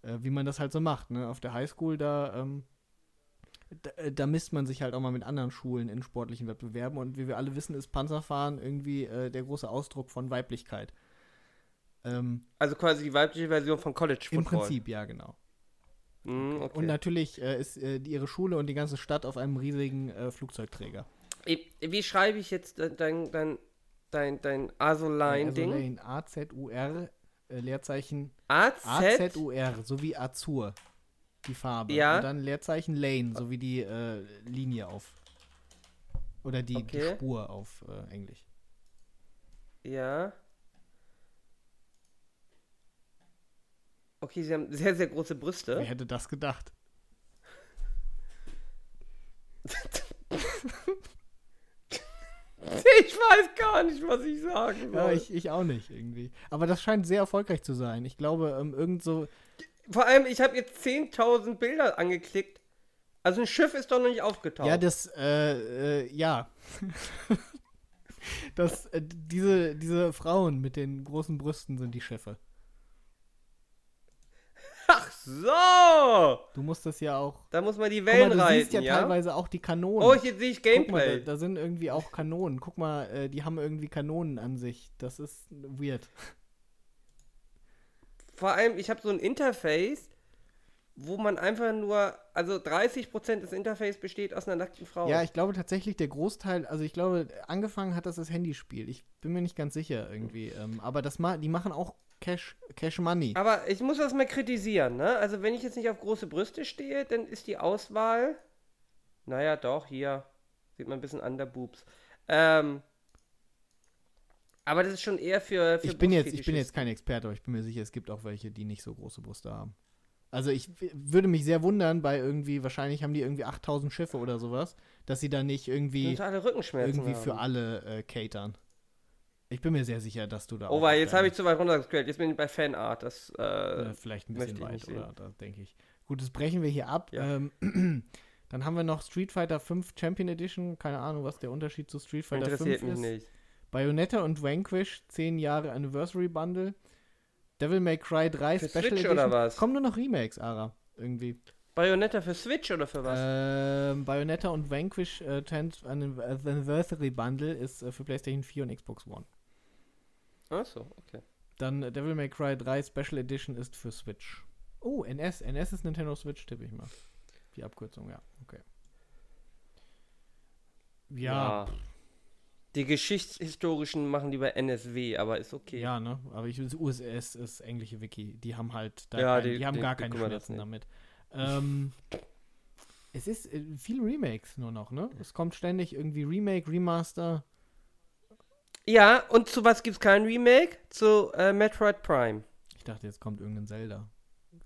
Äh, wie man das halt so macht. Ne? Auf der Highschool, da, ähm, da, äh, da misst man sich halt auch mal mit anderen Schulen in sportlichen Wettbewerben. Und wie wir alle wissen, ist Panzerfahren irgendwie äh, der große Ausdruck von Weiblichkeit. Ähm, Also quasi die weibliche Version von College Im Football. Prinzip, ja, genau. Mhm, okay. Und natürlich äh, ist äh, ihre Schule und die ganze Stadt auf einem riesigen äh, Flugzeugträger. Wie- schreibe ich jetzt de- dein, dein, dein, dein Asoline-Ding? Also A-Z-U-R äh, Leerzeichen AZ? A-Z-U-R, so wie Azur, die Farbe. Ja. Und dann Leerzeichen Lane, so wie die äh, Linie auf. Oder die, die Okay. Spur auf äh, Englisch. Ja. Okay, sie haben sehr, sehr große Brüste. Wer hätte das gedacht? Ich weiß gar nicht, was ich sagen Ja, soll. ich, ich auch nicht irgendwie. Aber das scheint sehr erfolgreich zu sein. Ich glaube, ähm, irgend so. Vor allem, ich habe jetzt 10.000 Bilder angeklickt. Also ein Schiff ist doch noch nicht aufgetaucht. Ja, das, äh, äh, ja. [LAUGHS] das, äh, diese, diese Frauen mit den großen Brüsten sind die Schiffe. Ach so! Du musst das ja auch. Da muss man die Guck mal, Wellen du reiten, siehst ja, ja? teilweise auch die Kanonen. Oh, jetzt sehe ich Guck mal, Gameplay. da, da sind irgendwie auch Kanonen. Guck mal, äh, die haben irgendwie Kanonen an sich. Das ist weird. Vor allem, ich habe so ein Interface, wo man einfach nur, also 30% des Interface besteht aus einer nackten Frau. Ja, ich glaube tatsächlich, der Großteil, also ich glaube, angefangen hat das das Handyspiel. Ich bin mir nicht ganz sicher irgendwie. Ähm, aber das ma die machen auch Cash, Cash Money. Aber ich muss das mal kritisieren, ne? Also wenn ich jetzt nicht auf große Brüste stehe, dann ist die Auswahl, naja, doch, hier sieht man ein bisschen Underboobs. Ähm, aber das ist schon eher für, für Ich bin, jetzt, ich bin jetzt kein Experte, aber ich bin mir sicher, es gibt auch welche, die nicht so große Brüste haben. Also ich würde mich sehr wundern bei irgendwie, wahrscheinlich haben die irgendwie 8000 Schiffe oder sowas, dass sie da nicht irgendwie, Rückenschmerzen irgendwie haben. für alle äh, catern. Ich bin mir sehr sicher, dass du da Oh, weil jetzt habe ich zu weit runtergescrollt. Jetzt bin ich bei Fanart. Das, äh, Äh, vielleicht ein bisschen weit, oder? Da denke ich. Gut, das brechen wir hier ab. Ja. Ähm, [CLEARS THROAT] dann haben wir noch Street Fighter 5 Champion Edition. Keine Ahnung, was der Unterschied zu Street Fighter 5 interessiert mich ist. nicht. Bayonetta und Vanquish 10 Jahre Anniversary Bundle. Devil May Cry 3 Für Special Switch Edition. oder was? Kommen nur noch Remakes, Ara. Irgendwie. Bayonetta für Switch oder für was? Ähm, Bayonetta und Vanquish äh, 10th Anniversary Bundle ist äh, für PlayStation 4 und Xbox One. Ach so, okay. Dann äh, Devil May Cry 3 Special Edition ist für Switch. Oh, NS. NS ist Nintendo Switch, tippe ich mal. Die Abkürzung, ja. Okay. Ja, Die Geschichtshistorischen machen lieber NSW, aber ist okay. ja, ne? Aber ich USS ist englische Wiki. Die haben halt da Ja, kein, die- die, haben die- gar die keine Schmerzen damit. Ähm, es ist äh, viel Remakes nur noch, ne? Es kommt ständig irgendwie Remake, Remaster. Ja, und zu was gibt's kein Remake? Zu äh, Metroid Prime. Ich dachte, jetzt kommt irgendein Zelda.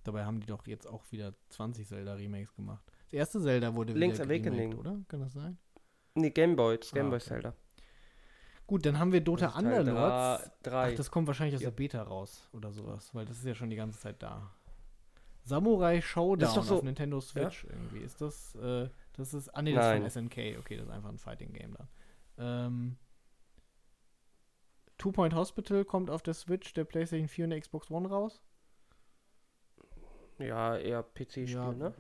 Dabei haben die doch jetzt auch wieder 20 Zelda-Remakes gemacht. Das erste Zelda wurde Link's wieder Awakening. oder? Kann das sein? Nee, Gameboy, das Ah, Gameboy okay. Zelda. Gut, dann haben wir Dota Teil Underlords. dra- drei. Ach, das kommt wahrscheinlich aus Ja. der Beta raus oder sowas, weil das ist ja schon die ganze Zeit da. Samurai Showdown Das ist doch so- auf Nintendo Switch irgendwie. Ist das, äh, das ist, ah nee, das Nein. ist von SNK. Okay, das ist einfach ein Fighting Game dann. Ähm, Two Point Hospital kommt auf der Switch, der PlayStation 4 und der Xbox One raus. Ja, eher PC-Spiel, Ja. ne?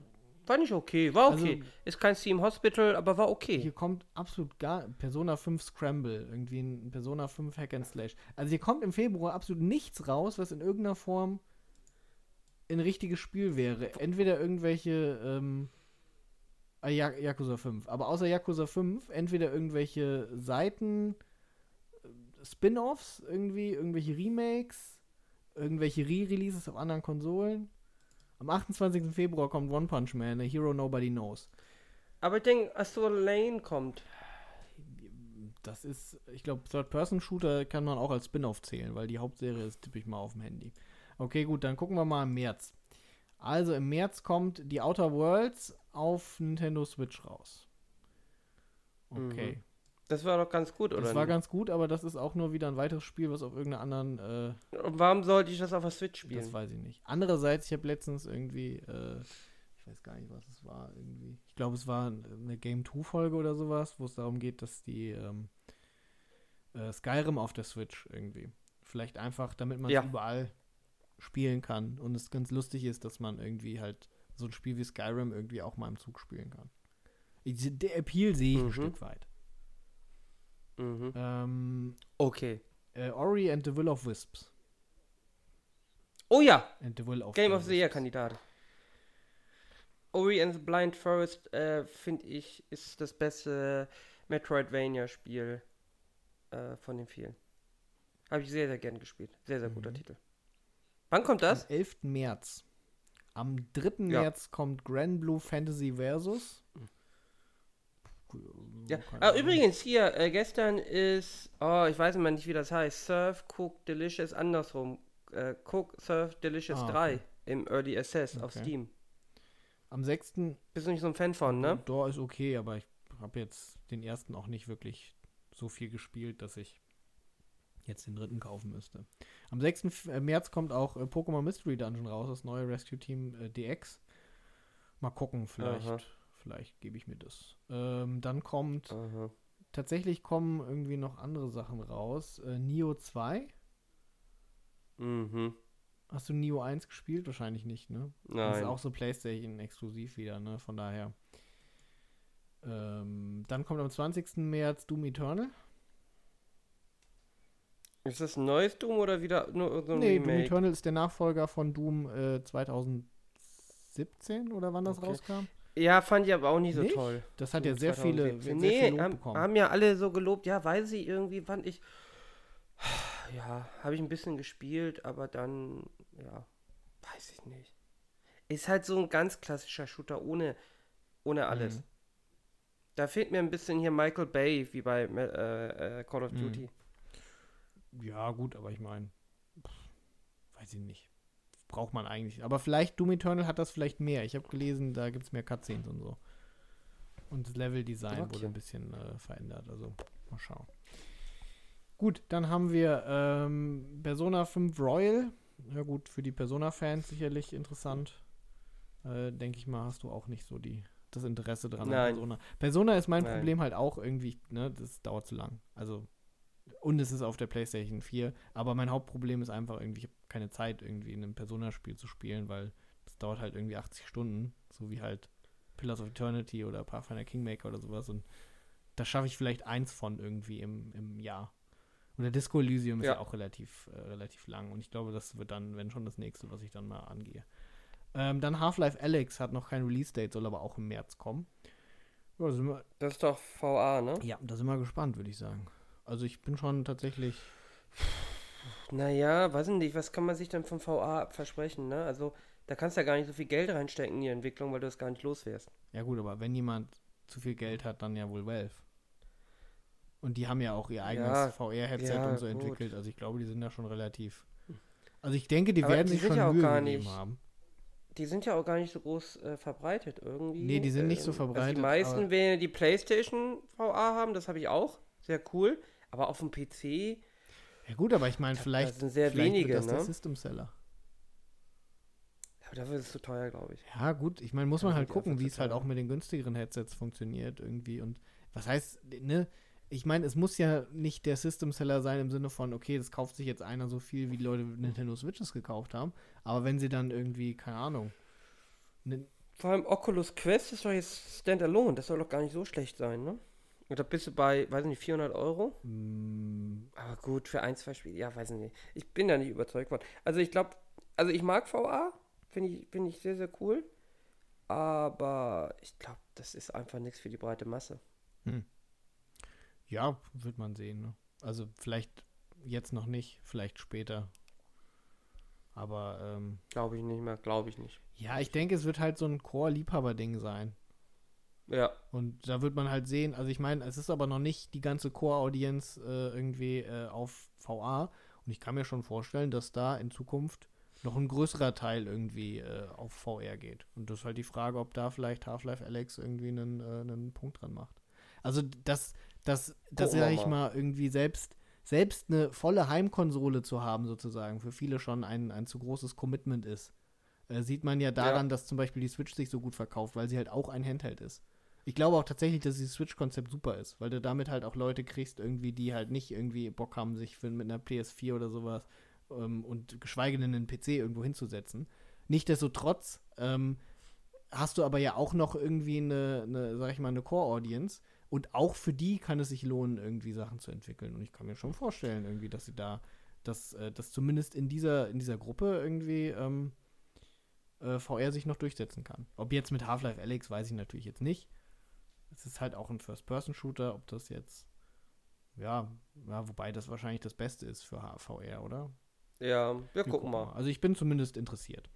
Fand ich okay, war Also- okay. ist kein Steam Hospital, aber war okay. Hier kommt absolut gar Persona 5 Scramble, irgendwie ein Persona 5 Hack and Slash. Also hier kommt im Februar absolut nichts raus, was in irgendeiner Form ein richtiges Spiel wäre. Entweder irgendwelche ähm, ah, Ya- Yakuza 5, aber außer Yakuza 5 entweder irgendwelche Seiten äh, Spin-offs irgendwie, irgendwelche Remakes, irgendwelche Re-Releases auf anderen Konsolen. Am 28. Februar kommt One Punch Man, A Hero Nobody Knows. Aber ich denke, Astral Lane kommt. Das ist, ich glaube, Third-Person-Shooter kann man auch als Spin-off zählen, weil die Hauptserie ist, tippe ich mal auf dem Handy. Okay, gut, dann gucken wir mal im März. Also im März kommt die Outer Worlds auf Nintendo Switch raus. Okay. Das war doch ganz gut, oder? Das war nicht? ganz gut, aber das ist auch nur wieder ein weiteres Spiel, was auf irgendeiner anderen, äh, Und warum sollte ich das auf der Switch das spielen? weiß ich nicht. Andererseits, ich habe letztens irgendwie, äh, ich weiß gar nicht, was es war, irgendwie. Ich glaube, es war eine Game 2 Folge oder sowas, wo es darum geht, dass die ähm, äh, Skyrim auf der Switch irgendwie. Vielleicht einfach, damit man es Ja. überall spielen kann und es ganz lustig ist, dass man irgendwie halt so ein Spiel wie Skyrim irgendwie auch mal im Zug spielen kann. Ich, der Appeal sehe ich ein Mhm. Stück weit. Mhm. Ähm, Okay. äh, Ori and the Will of Wisps. Oh ja, And the Will of Game of the Year. Kandidat. Ori and the Blind Forest, äh, finde ich, ist das beste Metroidvania-Spiel äh, von den vielen. Habe ich sehr, sehr gern gespielt. Sehr, sehr guter Mhm. Titel. Wann kommt das? Am 11. März. Am 3. Ja. März kommt Grand Blue Fantasy Versus. Ja. Ah, übrigens, hier, äh, gestern ist, oh, ich weiß immer nicht, wie das heißt. Surf, Cook, Delicious, andersrum. Äh, Cook, Surf, Delicious Ah, 3 okay. im Early Access auf Okay. Steam. Am 6. Bist du nicht so ein Fan von, ne? Da ist okay, aber ich habe jetzt den ersten auch nicht wirklich so viel gespielt, dass ich jetzt den dritten kaufen müsste. Am 6. F- äh, März kommt auch äh, Pokémon Mystery Dungeon raus, das neue Rescue Team äh, DX. Mal gucken, vielleicht, Aha. Vielleicht gebe ich mir das. Ähm, dann kommt, Aha. tatsächlich kommen irgendwie noch andere Sachen raus. Äh, Neo 2. Mhm. Hast du Neo 1 gespielt? Wahrscheinlich nicht, ne? Das ist Nein. auch so PlayStation exklusiv wieder, ne? Von daher. Ähm, dann kommt am 20. März Doom Eternal. Ist das ein neues Doom oder wieder nur so ein nee, Doom Remake? Eternal ist der Nachfolger von Doom äh, 2017 oder wann das Okay. rauskam. Ja, fand ich aber auch nicht so Nicht? toll. Das hat ja sehr viele, 2017. sehr nee, viel haben, bekommen. haben ja alle so gelobt. Ja, weil sie irgendwie, fand ich. Ja, habe ich ein bisschen gespielt, aber dann, ja, weiß ich nicht. Ist halt so ein ganz klassischer Shooter ohne, ohne alles. Mhm. Da fehlt mir ein bisschen hier Michael Bay, wie bei äh, äh, Call of Mhm. Duty. Ja, gut, aber ich meine, weiß ich nicht. Braucht man eigentlich. Aber vielleicht Doom Eternal hat das vielleicht mehr. Ich habe gelesen, da gibt es mehr Cutscenes und so. Und das Level-Design Okay. wurde ein bisschen äh, verändert. Also, mal schauen. Gut, dann haben wir ähm, Persona 5 Royal. Ja gut, für die Persona-Fans sicherlich interessant. Äh, Denke ich mal, hast du auch nicht so die, das Interesse dran an Nein. Persona. Persona ist mein Nein. Problem halt auch irgendwie, ne, das dauert zu lang. Also, und es ist auf der PlayStation 4. Aber mein Hauptproblem ist einfach irgendwie, ich habe keine Zeit, irgendwie in einem Persona-Spiel zu spielen, weil das dauert halt irgendwie 80 Stunden. So wie halt Pillars of Eternity oder Pathfinder Kingmaker oder sowas. Und da schaffe ich vielleicht eins von irgendwie im, im Jahr. Und der Disco Elysium ist ja, Ja. auch relativ, äh, relativ lang. Und ich glaube, das wird dann, wenn schon, das nächste, was ich dann mal angehe. Ähm, dann Half-Life Alex hat noch kein Release-Date, soll aber auch im März kommen. Ja, da sind wir, Das ist doch VA, ne? ja, da sind wir gespannt, würde ich sagen. Also ich bin schon tatsächlich. Naja, weiß ich nicht, was kann man sich denn vom VA versprechen, ne? Also, da kannst du ja gar nicht so viel Geld reinstecken in die Entwicklung, weil du das gar nicht los wärst. Ja gut, aber wenn jemand zu viel Geld hat, dann ja wohl Valve. Und die haben ja auch ihr eigenes Ja, VR-Headset ja, und so gut. entwickelt. Also ich glaube, die sind da schon relativ. Also ich denke, die Aber werden die sich schon ja auch Mühe gar gegeben nicht- haben. Die sind ja auch gar nicht so groß äh, verbreitet irgendwie. Nee, die sind nicht so Ähm, Also verbreitet, die meisten werden die PlayStation VA haben, das habe ich auch. Sehr cool. Aber auf dem PC, Ja gut, aber ich meine, vielleicht, das sind sehr vielleicht wenige, wird das der ne? System Seller. aber dafür ist es zu teuer, glaube ich. Ja, gut, ich meine, muss man halt gucken, wie es halt auch mit den günstigeren Headsets funktioniert irgendwie. Und was heißt, ne? Ich meine, es muss ja nicht der System Seller sein im Sinne von, okay, das kauft sich jetzt einer so viel, wie die Leute Nintendo Switches gekauft haben. Aber wenn sie dann irgendwie, keine Ahnung, ne, Vor allem Oculus Quest ist doch jetzt Standalone. Das soll doch gar nicht so schlecht sein, ne? Oder bist du bei, weiß nicht, 400 Euro? mh, Aber gut, für ein, zwei Spiele, ja, weiß ich nicht. Ich bin da nicht überzeugt von. Also ich glaube, also ich mag VA, finde ich, finde ich sehr, sehr cool. Aber ich glaube, das ist einfach nichts für die breite Masse. ja, wird man sehen. Ne? Also vielleicht jetzt noch nicht, vielleicht später. Aber ähm, Glaube ich nicht mehr, glaube ich nicht. ja, ich denke, es wird halt so ein Core-Liebhaber-Ding sein. Ja, Und da wird man halt sehen, also ich meine, es ist aber noch nicht die ganze Core-Audience äh, irgendwie äh, auf VA. Und ich kann mir schon vorstellen, dass da in Zukunft noch ein größerer Teil irgendwie äh, auf VR geht. Und das ist halt die Frage, ob da vielleicht Half-Life Alex irgendwie einen, äh, einen Punkt dran macht. Also das, das, das Gucken wir sag ich mal. irgendwie selbst, selbst eine volle Heimkonsole zu haben, sozusagen, für viele schon ein, ein zu großes Commitment ist. Äh, sieht man ja daran, dass zum Beispiel die Switch sich so gut verkauft, weil sie halt auch ein Handheld ist. Ich glaube auch tatsächlich, dass dieses Switch-Konzept super ist, weil du damit halt auch Leute kriegst, irgendwie, die halt nicht irgendwie Bock haben, sich für, mit einer PS4 oder sowas ähm, und geschweige denn einen PC irgendwo hinzusetzen. Nichtsdestotrotz ähm, hast du aber ja auch noch irgendwie eine, eine sag ich mal, eine Core-Audience und auch für die kann es sich lohnen, irgendwie Sachen zu entwickeln. Und ich kann mir schon vorstellen, irgendwie, dass sie da, dass, äh, dass zumindest in dieser, in dieser Gruppe irgendwie ähm, äh, VR sich noch durchsetzen kann. Ob jetzt mit Half-Life Alyx, weiß ich natürlich jetzt nicht. Es ist halt auch ein First-Person-Shooter, ob das jetzt, ja, ja, wobei das wahrscheinlich das Beste ist für H- VR, oder? Ja, wir, Wir gucken mal. Also ich bin zumindest interessiert.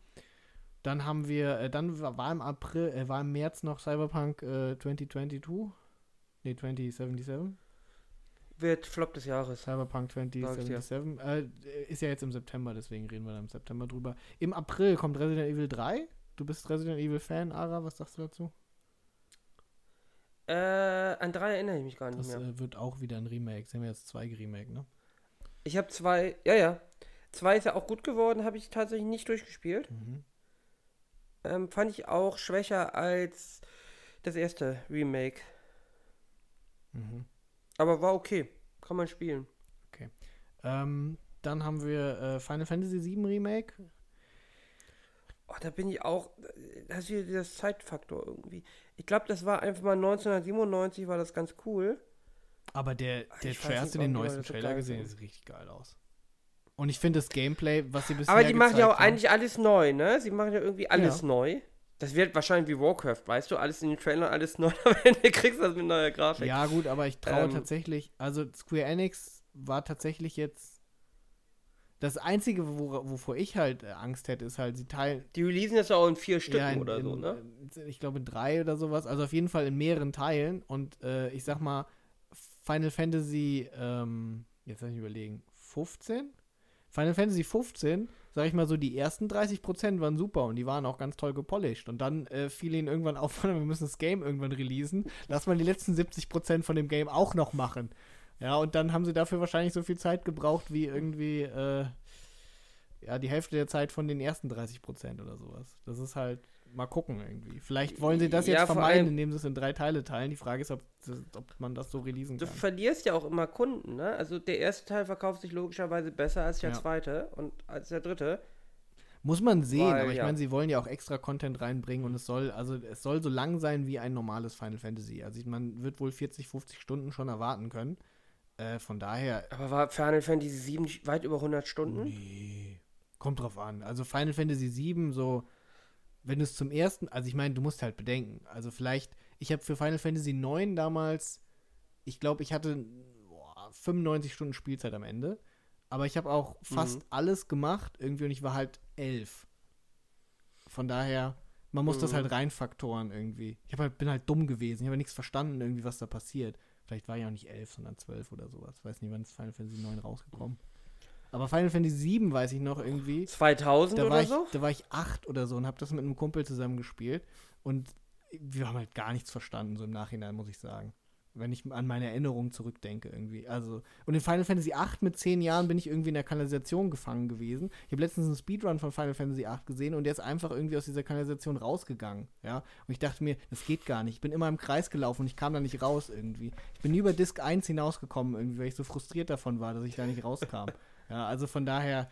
Dann haben wir, äh, dann war im April, äh, war im März noch Cyberpunk äh, 2022. Nee, 2077. Wird Flop des Jahres. Cyberpunk Sag ich dir. 2077. Äh, ist ja jetzt im September, deswegen reden wir dann im September drüber. Im April kommt Resident Evil 3. Du bist Resident Evil Fan, Ara, was sagst du dazu? Äh, an drei erinnere ich mich gar nicht Das mehr. äh, wird auch wieder ein Remake. Sie haben ja jetzt zwei Remake, ne? Ich habe zwei, ja, ja. Zwei ist ja auch gut geworden, habe ich tatsächlich nicht durchgespielt. Mhm. Ähm, fand ich auch schwächer als das erste Remake. Mhm. Aber war okay. Kann man spielen. Ähm, dann haben wir äh, Final Fantasy VII Remake. Oh, da bin ich auch. Das ist wieder dieser Zeitfaktor irgendwie. Ich glaube, das war einfach mal 1997, war das ganz cool. Aber der, Ah, der Trailer, hast du den neuesten so Trailer geil gesehen? Sieht richtig geil aus. Und ich finde das Gameplay, was sie bisher Aber die machen ja auch haben- eigentlich alles neu, ne? Sie machen ja irgendwie alles Ja. neu. Das wird wahrscheinlich wie Warcraft, weißt du? Alles in den Trailern, alles neu. [LAUGHS] Am Ende kriegst du das mit neuer Grafik. Ja, gut, aber ich traue Ähm, tatsächlich, also Square Enix war tatsächlich jetzt. Das Einzige, wo, wovor ich halt äh, Angst hätte, ist halt, sie teilen. Die releasen das ja auch in vier Stücken ja, in, oder so, in, ne? äh, Ich glaube in drei oder sowas. Also auf jeden Fall in mehreren Teilen. Und äh, ich sag mal, Final Fantasy, ähm, jetzt lass ich überlegen, 15? Final Fantasy 15, sag ich mal so, die ersten 30% waren super und die waren auch ganz toll gepolished. Und dann äh, fiel ihnen irgendwann auf, [LAUGHS] wir müssen das Game irgendwann releasen. Lass mal die letzten 70% von dem Game auch noch machen. Ja, und dann haben sie dafür wahrscheinlich so viel Zeit gebraucht wie irgendwie, äh, ja, die Hälfte der Zeit von den ersten 30% oder sowas. Das ist halt, mal gucken irgendwie. Vielleicht wollen sie das Ja, jetzt vor vermeiden, indem sie es in drei Teile teilen. Die Frage ist, ob, ob man das so releasen Du kann. verlierst ja auch immer Kunden, ne? Also der erste Teil verkauft sich logischerweise besser als der Ja. zweite und als der dritte. Muss man sehen, Weil, aber ich ja. meine, sie wollen ja auch extra Content reinbringen und es soll, also es soll so lang sein wie ein normales Final Fantasy. Also man wird wohl 40, 50 Stunden schon erwarten können. Äh, von daher, Aber war Final Fantasy 7 nicht weit über 100 Stunden? nee, kommt drauf an. Also Final Fantasy 7 so, wenn du es zum ersten, also ich meine, du musst halt bedenken. Also vielleicht, ich habe für Final Fantasy 9 damals, ich glaube, ich hatte boah, 95 Stunden Spielzeit am Ende. Aber ich habe auch fast Mhm. alles gemacht irgendwie und ich war halt elf. Von daher, man muss das Mhm. halt reinfaktoren irgendwie. Ich halt, bin halt dumm gewesen. Ich habe nichts verstanden, irgendwie, was da passiert. Vielleicht war ich auch nicht elf, sondern zwölf oder sowas. Weiß nicht, wann ist Final Fantasy 9 rausgekommen. Aber Final Fantasy 7 weiß ich noch irgendwie. 2000 Da war, oder ich, so? da war ich acht oder so und habe das mit einem Kumpel zusammen gespielt. Und wir haben halt gar nichts verstanden, so im Nachhinein, muss ich sagen. Wenn ich an meine Erinnerungen zurückdenke irgendwie. Also, und in Final Fantasy 8 mit zehn Jahren bin ich irgendwie in der Kanalisation gefangen gewesen. Ich habe letztens einen Speedrun von Final Fantasy 8 gesehen und der ist einfach irgendwie aus dieser Kanalisation rausgegangen. Ja. Und ich dachte mir, das geht gar nicht. Ich bin immer im Kreis gelaufen und ich kam da nicht raus irgendwie. Ich bin nie über Disk 1 hinausgekommen irgendwie, weil ich so frustriert davon war, dass ich da nicht rauskam. [LAUGHS] ja, also von daher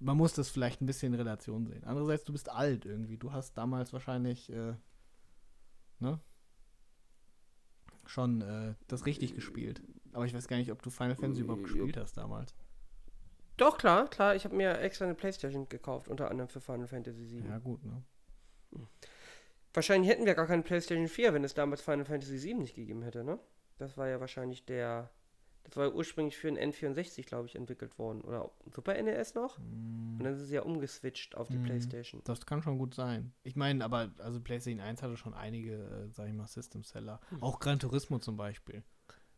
man muss das vielleicht ein bisschen in Relation sehen. Andererseits, du bist alt irgendwie. Du hast damals wahrscheinlich, äh, ne? Schon äh, das richtig gespielt. Aber ich weiß gar nicht, ob du Final Fantasy überhaupt gespielt hast damals. Doch, klar, klar. Ich habe mir extra eine Playstation gekauft, unter anderem für Final Fantasy 7. Ja, gut, ne? Wahrscheinlich hätten wir gar keine Playstation 4, wenn es damals Final Fantasy 7 nicht gegeben hätte, ne? Das war ja wahrscheinlich der. Das war ursprünglich für den N64, glaube ich, entwickelt worden. Oder Super NES noch? Und dann ist es ja umgeswitcht auf die Mhm. Playstation. Das kann schon gut sein. Ich meine, aber also PlayStation 1 hatte schon einige, äh, sag ich mal, System-Seller. Hm. Auch Gran Turismo zum Beispiel.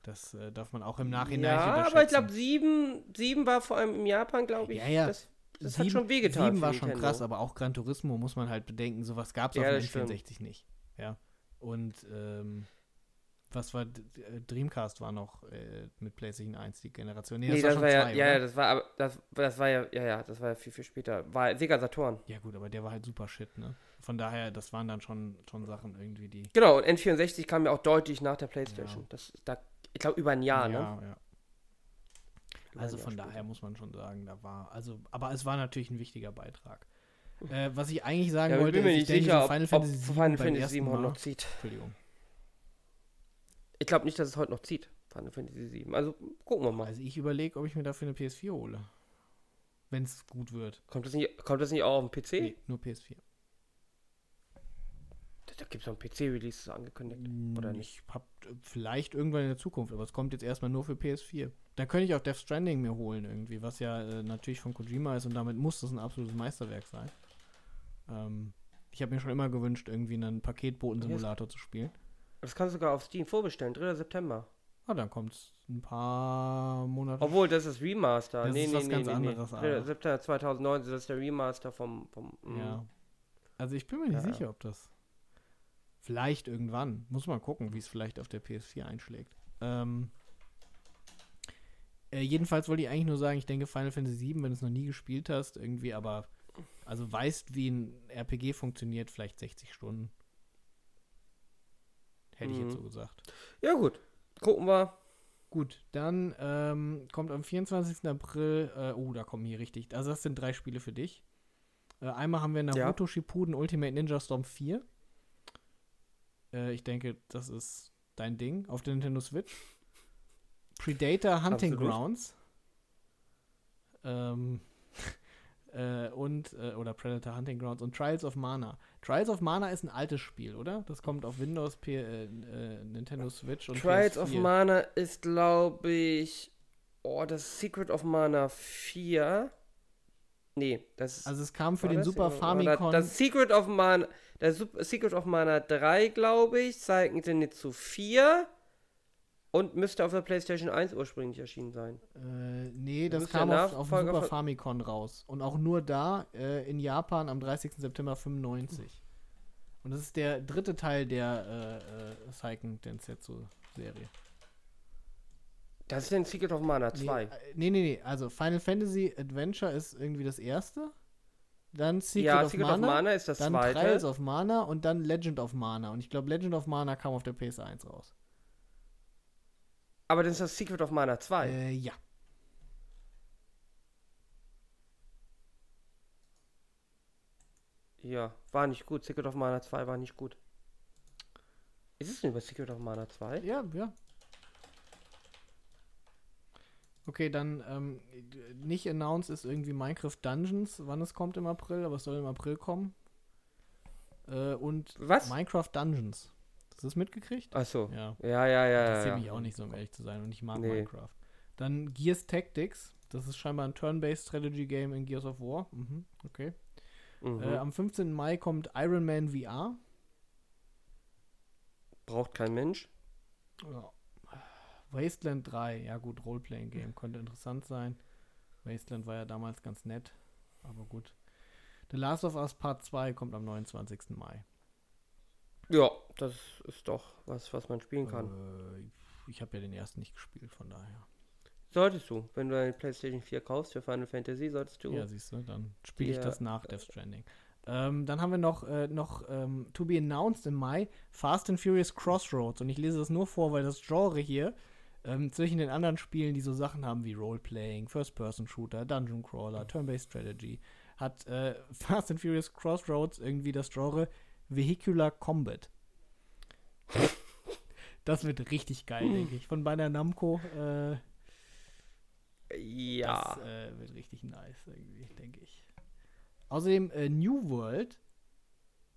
Das äh, darf man auch im Nachhinein Ja, aber ich glaube, 7, 7 war vor allem in Japan, glaube ich. Ja, ja. Das, das Sieben- hat schon wehgetan. Sieben für war schon Nintendo. krass, aber auch Gran Turismo muss man halt bedenken, sowas gab es Ja, auf dem stimmt. N64 nicht. Ja. Und ähm, was war D- Dreamcast war noch äh, mit PlayStation 1 die Generation. Nee, das, schon war ja, zwei, ja, ja, das war aber, das, das war ja, ja, ja, das war ja viel, viel später. War Sega Saturn. Ja gut, aber der war halt super shit, ne? Von daher, das waren dann schon, schon Sachen irgendwie, die. Genau, und N64 kam ja auch deutlich nach der Playstation. Ja. Das da, ich glaube, über ein Jahr, ne? ja, ja. Also von später. daher muss man schon sagen, da war, also, aber es war natürlich ein wichtiger Beitrag. Äh, was ich eigentlich sagen Ja, ich wollte, bin mir ist, nicht ich sicher, ob, Final ob Fantasy Final Fantasy ersten 7 heute Mal- noch zieht. Entschuldigung. Ich glaube nicht, dass es heute noch zieht. Final Fantasy 7. Also gucken wir mal. Also ich überlege, ob ich mir dafür eine PS4 hole. Wenn es gut wird. Kommt das nicht, kommt das nicht auch auf dem PC? Nee, nur PS4. Da gibt es noch ein PC-Release angekündigt. Oder nicht? Ich hab äh, vielleicht irgendwann in der Zukunft, aber es kommt jetzt erstmal nur für PS4. Dann könnte ich auch Death Stranding mir holen irgendwie, was ja äh, natürlich von Kojima ist und damit muss das ein absolutes Meisterwerk sein. Ähm, ich habe mir schon immer gewünscht, irgendwie einen Paketboten-Simulator zu spielen. Das kannst du sogar auf Steam vorbestellen, 3. September. Ah, dann kommt es ein paar Monate. Obwohl, das ist Remaster. Das nee, ist nee, was nee, ganz nee, anderes, nee. aber. 3. September 2019, das ist der Remaster vom. vom mm. Ja. Also ich bin mir nicht Ja. sicher, ob das. Vielleicht irgendwann. Muss man gucken, wie es vielleicht auf der PS4 einschlägt. Ähm, äh, jedenfalls wollte ich eigentlich nur sagen, ich denke Final Fantasy VII, wenn du es noch nie gespielt hast, irgendwie, aber also weißt, wie ein RPG funktioniert, vielleicht 60 Stunden. Hätte ich jetzt Mhm. so gesagt. Ja, gut. Gucken wir. Gut, dann ähm, kommt am 24. April, äh, oh, da kommen hier richtig, also das sind drei Spiele für dich. Äh, einmal haben wir Naruto Shippuden Ultimate Ninja Storm 4. Äh, ich denke, das ist dein Ding auf der Nintendo Switch. Predator Hunting Absolut. Grounds. Ähm, [LAUGHS] äh, und, äh, oder Predator Hunting Grounds und Trials of Mana. Trials of Mana ist ein altes Spiel, oder? Das kommt auf Windows, P äh, äh, Nintendo Switch und Trials PS4. of Mana ist, glaube ich. Oh, das Secret of Mana 4. Nee, das ist. Also es kam für den? Super Famicom. Das Secret of Mana. Der Sup- Secret of Mana 3, glaube ich, sie nicht zu 4. Und müsste auf der PlayStation 1 ursprünglich erschienen sein. Äh, nee, Das kam auf, auf dem Super Famicom raus. Und auch nur da äh, in Japan am 30. September 95. Und das ist der dritte Teil der äh, äh, Seiken Densetsu-Serie. Das ist ein Secret of Mana 2. Nee, äh, nee, nee, nee. Also Final Fantasy Adventure ist irgendwie das erste. Dann Secret, ja, of, Secret Mana, of Mana ist das dann zweite. Trials of Mana und dann Legend of Mana. Und ich glaube, Legend of Mana kam auf der PS1 raus. Aber das ist das Secret of Mana 2. Äh, ja. Ja, war nicht gut. Secret of Mana 2 war nicht gut. Ist es denn über Secret of Mana 2? Ja, ja. Okay, dann ähm, nicht announced ist irgendwie Minecraft Dungeons, wann es kommt im April, aber es soll im April kommen. Äh, und Was? Minecraft Dungeons. Hast du das mitgekriegt? Achso. Ja. Ja, ja, ja. Interessiert ja, mich ja. auch nicht so, um ehrlich zu sein. Und ich mag Nee. Minecraft. Dann Gears Tactics. Das ist scheinbar ein Turn-Based Strategy Game in Gears of War. Mhm, okay. Mhm. Äh, am 15. Mai kommt Iron Man VR. Braucht kein Mensch. Ja. Wasteland 3, ja gut, Roleplaying-Game, könnte interessant sein. Wasteland war ja damals ganz nett, aber gut. The Last of Us Part 2 kommt am 29. Mai. Ja, das ist doch was, was man spielen kann. Äh, ich habe ja den ersten nicht gespielt, von daher. Solltest du. Wenn du eine PlayStation 4 kaufst für Final Fantasy, solltest du. Ja, siehst du, dann spiele ich das nach Death Stranding. Ähm, dann haben wir noch, äh, noch ähm, to be announced im Mai Fast and Furious Crossroads. Und ich lese das nur vor, weil das Genre hier ähm, zwischen den anderen Spielen, die so Sachen haben wie Roleplaying, First-Person-Shooter, Dungeon Crawler, Turn-Based Strategy, hat äh, [LAUGHS] Fast and Furious Crossroads irgendwie das Genre Vehicular Combat. das wird richtig geil, denke ich. Von Bandai Namco. Äh, Ja. das äh, wird richtig nice, irgendwie, denke ich. Außerdem äh, New World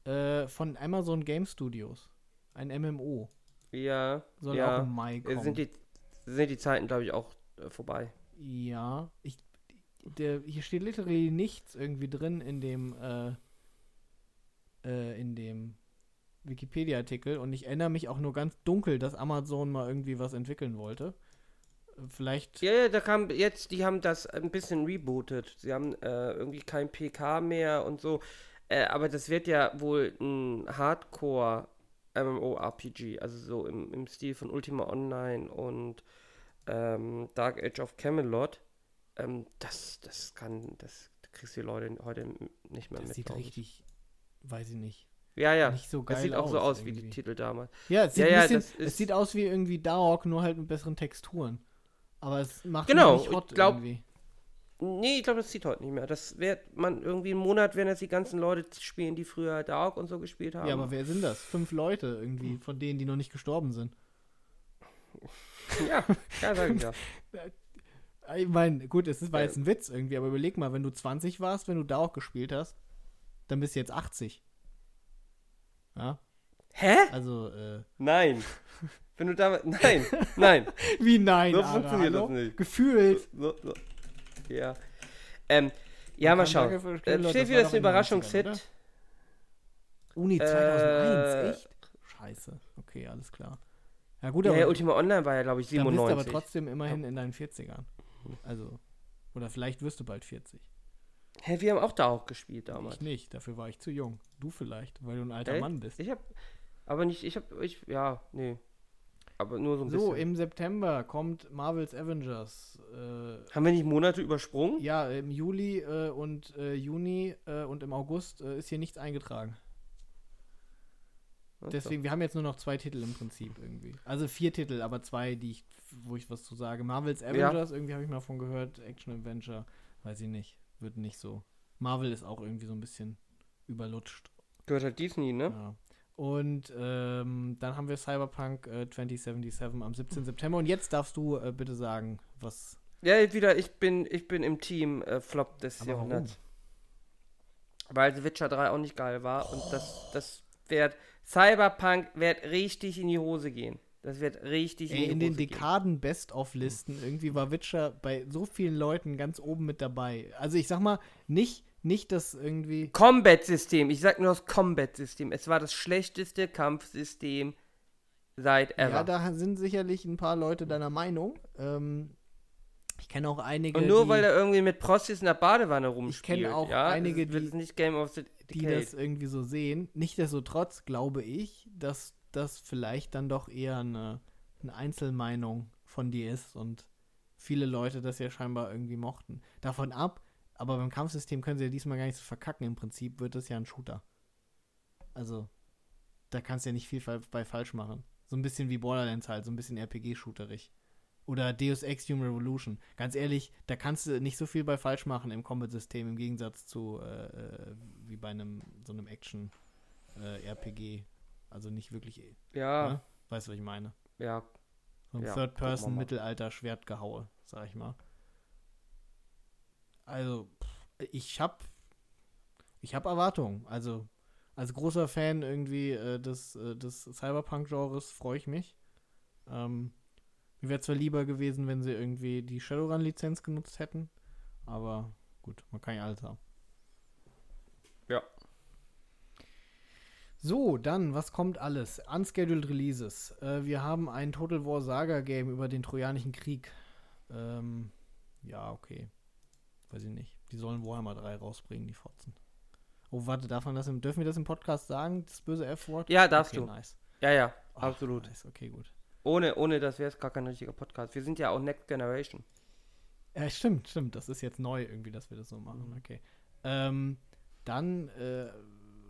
äh, von Amazon Game Studios. Ein MMO. ja. Soll ja. auch im Mai Äh, kommen. Sind die, sind die Zeiten, glaube ich, auch äh, vorbei. ja. Ich, der, hier steht literally nichts irgendwie drin in dem, äh, in dem Wikipedia-Artikel und ich erinnere mich auch nur ganz dunkel, dass Amazon mal irgendwie was entwickeln wollte. Vielleicht. Ja, ja, da kam jetzt, die haben das ein bisschen rebootet. Sie haben äh, irgendwie kein PK mehr und so. Äh, aber das wird ja wohl ein Hardcore MMORPG, also so im, im Stil von Ultima Online und ähm, Dark Age of Camelot. Ähm, das, das kann, das kriegst du die Leute heute nicht mehr Das mit. sieht richtig, weiß ich nicht. Ja, ja. nicht so geil Das sieht auch so aus aus wie die irgendwie. Titel damals. Ja, es sieht, Ja, ja, bisschen, es sieht aus wie irgendwie Dark, nur halt mit besseren Texturen. Aber es macht Genau, nicht ich hot glaub- irgendwie. Nee, ich glaube, das zieht heute nicht mehr. Das wird man irgendwie im Monat, werden jetzt die ganzen Leute spielen, die früher Dark und so gespielt haben. Ja, aber wer sind das? Fünf Leute irgendwie, von denen, die noch nicht gestorben sind. [LAUGHS] ja, ja, sag ich ja. [LAUGHS] Ich meine, gut, es ist- war jetzt ein Witz irgendwie, aber überleg mal, wenn du 20 warst, wenn du Dark gespielt hast, dann bist du jetzt 80. Ja? Hä? Also, äh, Nein. [LAUGHS] Wenn du damit. Nein, nein. [LAUGHS] wie nein, So Ara, funktioniert hallo? das nicht. Gefühlt. So, so. Ja. Ähm, ja, mal schauen. Äh, steht das wieder das doch in den 90ern, Überraschungshit. Uni 2001, Äh, echt? Scheiße. Okay, alles klar. Ja gut, Ja, aber ja, Ultima Online war ja, glaube ich, dann bist du 97. aber trotzdem immerhin in deinen 40ern. Also, oder vielleicht wirst du bald 40. Hä, wir haben auch da auch gespielt damals. Ich nicht, dafür war ich zu jung. Du vielleicht, weil du ein alter Echt? Mann bist. Ich hab. Aber nicht, ich hab. Ich, ja, nee. Aber nur so ein So, bisschen. im September kommt Marvel's Avengers. Äh, haben wir nicht Monate übersprungen? ja, im Juli äh, und äh, Juni äh, und im August äh, ist hier nichts eingetragen. So. Deswegen, wir haben jetzt nur noch zwei Titel im Prinzip irgendwie. Also vier Titel, aber zwei, die ich, wo ich was zu sage. Marvel's Avengers, irgendwie habe ich mal von gehört. Action Adventure, weiß ich nicht. Wird nicht so. Marvel ist auch irgendwie so ein bisschen überlutscht. Gehört halt Disney, ne? Ja. Und ähm, dann haben wir Cyberpunk äh, 2077 am 17. September. Und jetzt darfst du äh, bitte sagen, was. Ja, wieder, ich bin, ich bin im Team äh, Flop des Aber warum? Jahrhunderts. Weil The Witcher 3 auch nicht geil war und das, das wird. Cyberpunk wird richtig in die Hose gehen. Das wird richtig Ey, in den. Dekaden Best-of-Listen irgendwie war Witcher bei so vielen Leuten ganz oben mit dabei. Also ich sag mal, nicht, nicht das irgendwie. Combat-System. Ich sag nur das Combat-System. Es war das schlechteste Kampfsystem seit ever. Ja, da sind sicherlich ein paar Leute deiner Meinung. Ähm, ich kenne auch einige, und nur die, weil er irgendwie mit Prostis in der Badewanne rumspielt. kenn auch ja, einige, wird die- nicht Game of the die das irgendwie so sehen. Nichtsdestotrotz glaube ich, dass das vielleicht dann doch eher eine, eine Einzelmeinung von dir ist und viele Leute das ja scheinbar irgendwie mochten. Davon ab, aber beim Kampfsystem können sie ja diesmal gar nicht so verkacken. Im Prinzip wird das ja ein Shooter. Also, da kannst du ja nicht viel bei falsch machen. So ein bisschen wie Borderlands halt, so ein bisschen RPG-shooterig. Oder Deus Ex Human Revolution. Ganz ehrlich, da kannst du nicht so viel bei falsch machen im Combat-System im Gegensatz zu äh, äh, wie bei einem so einem Action-RPG. Also nicht wirklich, ja, ne? weißt du, was ich meine? ja. So ein Ja, gucken wir Third-Person mal. Mittelalter-Schwertgehaue, sag ich mal. Also, ich hab ich hab Erwartungen. Also, als großer Fan irgendwie äh, des, äh, des Cyberpunk-Genres freue ich mich. Ähm, mir wäre zwar lieber gewesen, wenn sie irgendwie die Shadowrun-Lizenz genutzt hätten, aber gut, man kann ja alles haben. Ja. So, dann, was kommt alles? Unscheduled Releases. Äh, wir haben ein Total War Saga Game über den Trojanischen Krieg. Ähm, ja, okay. Weiß ich nicht. Die sollen Warhammer 3 rausbringen, die Fotzen. Oh, warte, darf man das im, dürfen wir das im Podcast sagen? Das böse F-Wort? Ja, darfst okay, du. Nice. Ja, ja, Ach, absolut. Nice, okay, gut. Ohne, ohne das wäre es gar kein richtiger Podcast. Wir sind ja auch Next Generation. Ja, stimmt, stimmt. Das ist jetzt neu irgendwie, dass wir das so machen. Mhm. Okay. Ähm, dann äh,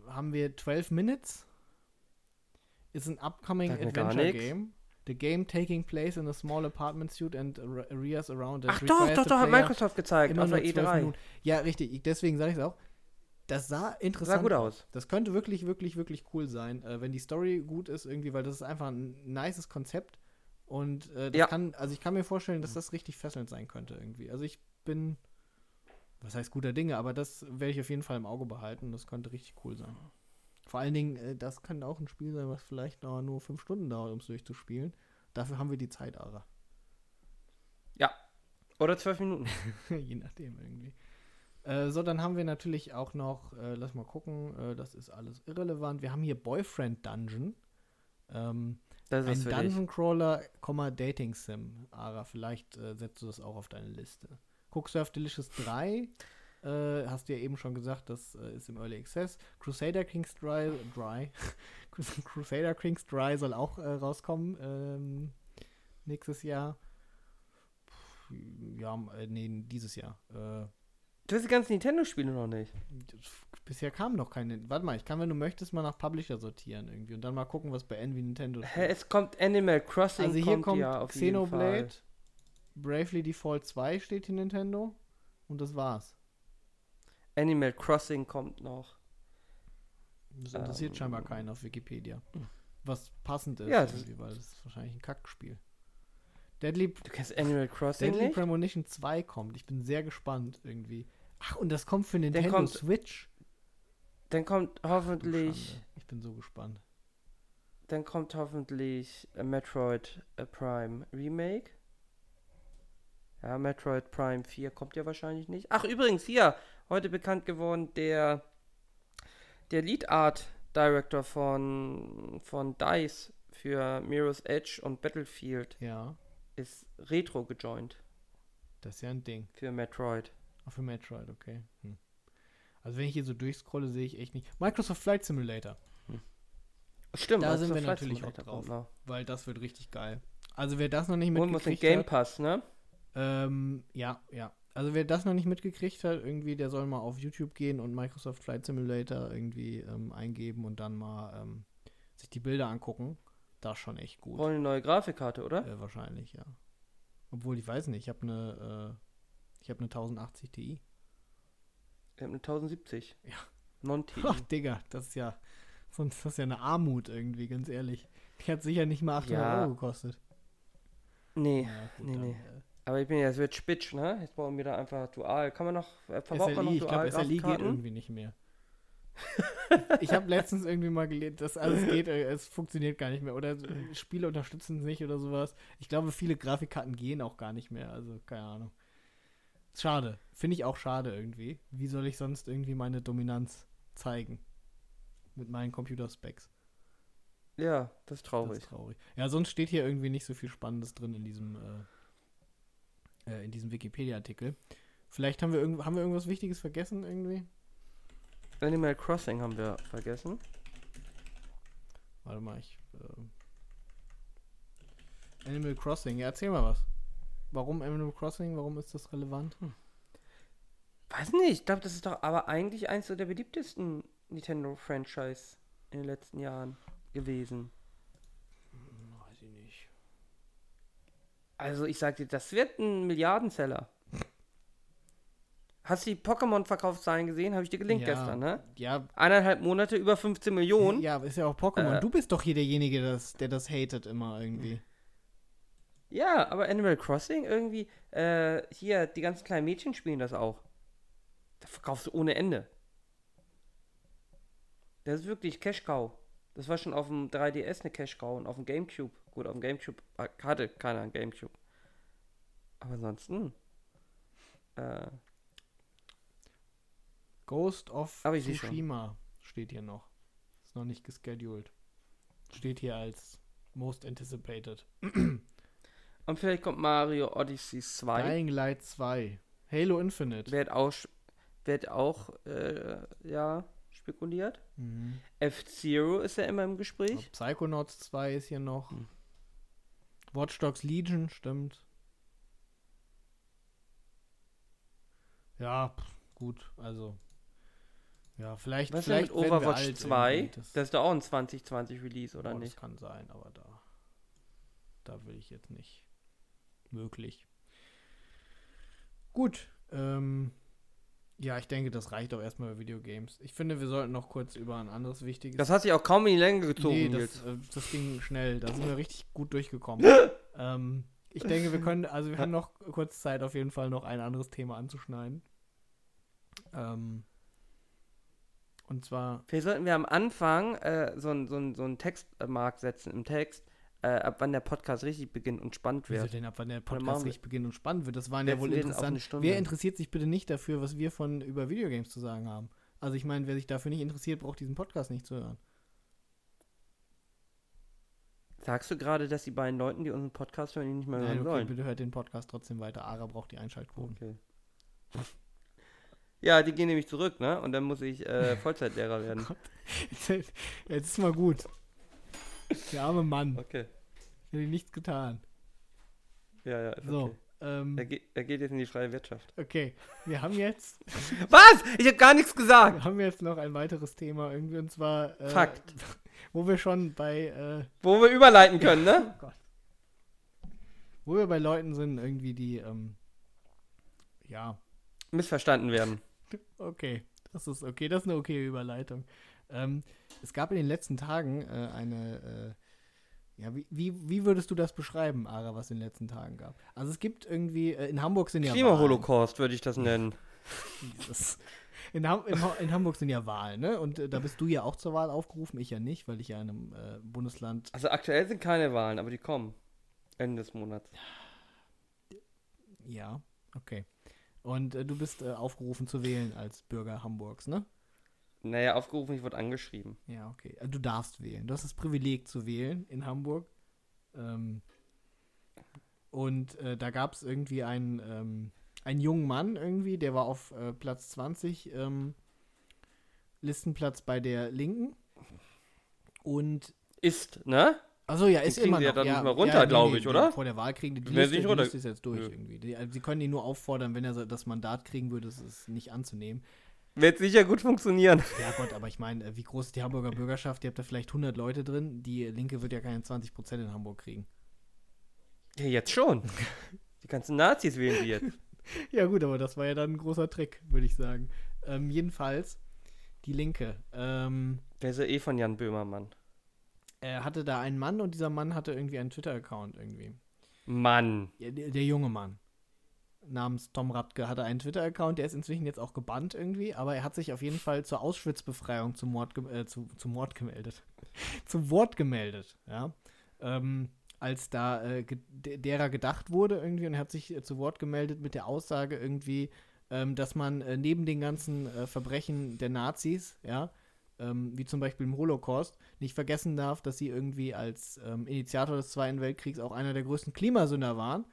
haben wir 12 Minutes. Ist ein upcoming adventure game. The game taking place in a small apartment suite and ar- areas around it. Ach doch, doch, doch, hat Microsoft gezeigt immer auf der nur 12 E3. Minuten. Ja, richtig. Ich, deswegen sage ich es auch. Das sah interessant Sah gut aus. Das könnte wirklich, wirklich, wirklich cool sein, äh, wenn die Story gut ist irgendwie, weil das ist einfach ein nices Konzept. Und äh, das Ja. kann, also ich kann mir vorstellen, dass das richtig fesselnd sein könnte irgendwie. Also ich bin, was heißt guter Dinge, aber das werde ich auf jeden Fall im Auge behalten. Das könnte richtig cool sein. Vor allen Dingen, äh, das kann auch ein Spiel sein, was vielleicht noch nur fünf Stunden dauert, um es durchzuspielen. Dafür haben wir die Zeit, Ara. Oder zwölf Minuten. [LAUGHS] Je nachdem irgendwie. Äh, so, dann haben wir natürlich auch noch, äh, lass mal gucken, äh, das ist alles irrelevant. Wir haben hier Boyfriend Dungeon. Ähm, Das ein ist dich. Dungeon Crawler, Dating Sim. Ara, vielleicht äh, setzt du das auch auf deine Liste. Cooksurf Delicious 3, äh, hast du ja eben schon gesagt, das äh, ist im Early Access. Crusader Kings Dry, Dry. [LAUGHS] Crusader Kings Dry soll auch äh, rauskommen ähm, nächstes Jahr. Puh, Ja, äh, nee, dieses Jahr. Äh, Du hast die ganzen Nintendo-Spiele noch nicht. bisher kam noch keine. Warte mal, ich kann, wenn du möchtest, mal nach Publisher sortieren irgendwie und dann mal gucken, was bei Envy Nintendo Hä, es kommt Animal Crossing. Also hier kommt ja auf jeden Xenoblade. Bravely Default 2 steht hier Nintendo und das war's. Animal Crossing kommt noch. Das interessiert Ähm. scheinbar keinen auf Wikipedia. Was passend ist, Ja, das- irgendwie, weil das ist wahrscheinlich ein Kackspiel. Deadly, Du kennst Animal Crossing Deadly nicht? Premonition 2 kommt. Ich bin sehr gespannt irgendwie. Ach, und das kommt für Nintendo kommt- Switch. Dann kommt hoffentlich. Schande. Ich bin so gespannt. dann kommt hoffentlich äh, Metroid äh, Prime Remake. Ja, Metroid Prime 4 kommt ja wahrscheinlich nicht. Ach, übrigens, hier, heute bekannt geworden, der, der Lead Art Director von, von DICE für Mirror's Edge und Battlefield Ja, ist Retro gejoint das ist ja ein Ding. für Metroid. Auch für Metroid, okay. Hm. Also wenn ich hier so durchscrolle, sehe ich echt nicht. Microsoft Flight Simulator, Stimmt, Da sind wir Flight natürlich Simulator auch drauf. weil das wird richtig geil. Also wer das noch nicht Und muss in mitgekriegt Game hat, Pass, ne? Ähm, ja, ja. Also wer das noch nicht mitgekriegt hat, irgendwie, der soll mal auf YouTube gehen und Microsoft Flight Simulator irgendwie ähm, eingeben und dann mal ähm, sich die Bilder angucken. Das ist schon echt gut. Wollen eine neue Grafikkarte, oder? Äh, wahrscheinlich, ja. Obwohl, ich weiß nicht, ich habe eine, äh, ich habe eine 1080 Ti. Ich habe eine 1070. Ja. Non-TI. [LAUGHS] Ach, Digga, das ist ja, sonst das ist ja eine Armut irgendwie, ganz ehrlich. Die hat sicher nicht mal 800 Ja. Euro gekostet. Nee, Ja, gut, nee, dann, nee. äh, aber ich bin ja, es wird spitsch, ne? Jetzt brauchen wir da einfach dual. Kann man noch, äh, verbaut man noch SLI, ich dual glaube, SLI geht Grafikkarten? irgendwie nicht mehr. [LAUGHS] ich habe letztens irgendwie mal gelesen, dass alles geht, äh, es funktioniert gar nicht mehr. Oder äh, Spiele unterstützen es nicht oder sowas. Ich glaube, viele Grafikkarten gehen auch gar nicht mehr. Also, keine Ahnung. Schade. Finde ich auch schade irgendwie. Wie soll ich sonst irgendwie meine Dominanz zeigen? Mit meinen Computerspecs. Ja, das ist Das traurig. ist traurig. Ja, sonst steht hier irgendwie nicht so viel Spannendes drin in diesem, äh, äh, in diesem Wikipedia-Artikel. Vielleicht haben wir, irgend haben wir irgendwas Wichtiges vergessen irgendwie? Animal Crossing haben wir vergessen. Warte mal, ich. Äh, Animal Crossing, ja, erzähl mal was. Warum Animal Crossing? Warum ist das relevant? Weiß nicht, ich glaube, das ist doch aber eigentlich eins der beliebtesten Nintendo-Franchise in den letzten Jahren gewesen. Weiß ich nicht. Also ich sag dir, das wird ein Milliardenseller. Hast du die Pokémon-Verkaufszahlen gesehen? Habe ich dir gelinkt Ja. gestern, ne? Ja, Eineinhalb Monate, über 15 Millionen. ja, ist ja auch Pokémon. Äh. du bist doch hier derjenige, das, der das hatet immer irgendwie. Ja, aber Animal Crossing irgendwie, äh, hier, die ganzen kleinen Mädchen spielen das auch. Da verkaufst du ohne Ende. Das ist wirklich Cash Cow. Das war schon auf dem 3DS eine Cash Cow und auf dem Gamecube. Gut, auf dem Gamecube äh, hatte keiner einen Gamecube. Aber ansonsten. Äh, Ghost of. Tsushima steht hier noch. Ist noch nicht gescheduled. Steht hier als most anticipated. [CLEARS THROAT] und vielleicht kommt Mario Odyssey 2. Dying Light 2. Halo Infinite. Wird auch, wird auch äh, ja, spekuliert. Mhm. F-Zero ist ja immer im Gespräch. Psychonauts 2 ist hier noch. Hm. Watch Dogs Legion, stimmt. Ja, pff, gut, also. Ja, vielleicht. Was vielleicht mit Overwatch alt 2? irgendwie. Das, ist doch auch ein 2020 Release, oder oh, nicht? Das kann sein, aber da. Da will ich jetzt nicht. Möglich. Gut. Ähm, ja, ich denke, das reicht auch erstmal bei Videogames. Ich finde, wir sollten noch kurz über ein anderes wichtiges Das hat sich auch kaum in die Länge gezogen, Nee, das, äh, das ging schnell. Da sind wir richtig gut durchgekommen. [LAUGHS] ähm, ich denke, wir können, also wir haben noch kurz Zeit, auf jeden Fall noch ein anderes Thema anzuschneiden. Ähm, und zwar, Vielleicht sollten wir am Anfang äh, so einen so ein- so ein Textmark setzen im Text, äh, ab wann der Podcast richtig beginnt und spannend wieso wird. denn ab wann der Podcast richtig beginnt und spannend wird? Das waren ja wohl interessant. Wer interessiert sich bitte nicht dafür, was wir von über Videogames zu sagen haben? Also ich meine, wer sich dafür nicht interessiert, braucht diesen Podcast nicht zu hören. Sagst du gerade, dass die beiden Leuten, die unseren Podcast hören, ihn nicht mehr Nein, hören okay, sollen? bitte hört den Podcast trotzdem weiter. Ara braucht die Einschaltquoten. Okay. [LAUGHS] Ja, die gehen nämlich zurück, ne? Und dann muss ich äh, [LAUGHS] Vollzeitlehrer werden. [LAUGHS] Jetzt ist mal gut. Der arme Mann. Okay. Hat ihm nichts getan. Ja, ja, ist So, okay. ähm, Er, geht, er geht jetzt in die freie Wirtschaft. okay. Wir haben jetzt, [LAUGHS] Was? Ich habe gar nichts gesagt. wir haben jetzt noch ein weiteres Thema irgendwie und zwar, äh, Fakt. [LAUGHS] wo wir schon bei, äh, Wo wir überleiten können, ne? [LAUGHS] oh Gott. wo wir bei Leuten sind, irgendwie die, ähm, ja, Missverstanden werden. okay, das ist okay, das ist eine okay Überleitung. Ähm, es gab in den letzten Tagen äh, eine, äh, ja, wie, wie, wie würdest du das beschreiben, Ara, was in den letzten Tagen gab? Also es gibt irgendwie, äh, in Hamburg sind ja Wahlen. Klimaholocaust würde ich das nennen. Jesus. In, Ham in, in, Hamburg sind ja Wahlen, ne? Und äh, da bist du ja auch zur Wahl aufgerufen, ich ja nicht, weil ich ja in einem äh, Bundesland. Also aktuell sind keine Wahlen, aber die kommen. Ende des Monats. Ja, okay. Und äh, du bist äh, aufgerufen zu wählen als Bürger Hamburgs, ne? Naja, aufgerufen, ich wurde angeschrieben. Ja, okay. Also du darfst wählen. Du hast das Privileg zu wählen in Hamburg. Ähm, und äh, da gab es irgendwie einen, ähm, einen jungen Mann irgendwie, der war auf äh, Platz 20, ähm, Listenplatz bei der Linken. Und. Ist, ne? Also ja, ist immer noch. Ja dann ja, nicht mehr runter, ja, glaube nee, ich, oder? Vor der Wahl kriegen die, die, Liste, die Liste ist jetzt durch irgendwie. Die, also sie können ihn nur auffordern, wenn er das Mandat kriegen würde, es nicht anzunehmen. Wird sicher gut funktionieren. [LAUGHS] Ja Gott, aber ich meine, äh, wie groß ist die Hamburger Bürgerschaft? Ihr habt da vielleicht 100 Leute drin. Die Linke wird ja keine 20 Prozent in Hamburg kriegen. Ja, jetzt schon. [LAUGHS] Die ganzen Nazis wählen die jetzt. [LAUGHS] ja gut, aber das war ja dann ein großer Trick, würde ich sagen. Ähm, jedenfalls, die Linke. Ähm, Der ist ja eh von Jan Böhmermann. Er hatte da einen Mann und dieser Mann hatte irgendwie einen Twitter-Account irgendwie. Mann. Ja, der, der, junge Mann. Namens Tom Radke hatte einen Twitter-Account, der ist inzwischen jetzt auch gebannt irgendwie, aber er hat sich auf jeden Fall zur Auschwitz-Befreiung zum Mord, äh, zu, zum Mord gemeldet. [LAUGHS] zum Wort gemeldet, ja. Ähm, als da äh, ge derer gedacht wurde irgendwie und er hat sich äh, zu Wort gemeldet mit der Aussage irgendwie, ähm, dass man äh, neben den ganzen äh, Verbrechen der Nazis, ja, ähm, wie zum Beispiel im Holocaust, nicht vergessen darf, dass sie irgendwie als ähm, Initiator des Zweiten Weltkriegs auch einer der größten Klimasünder waren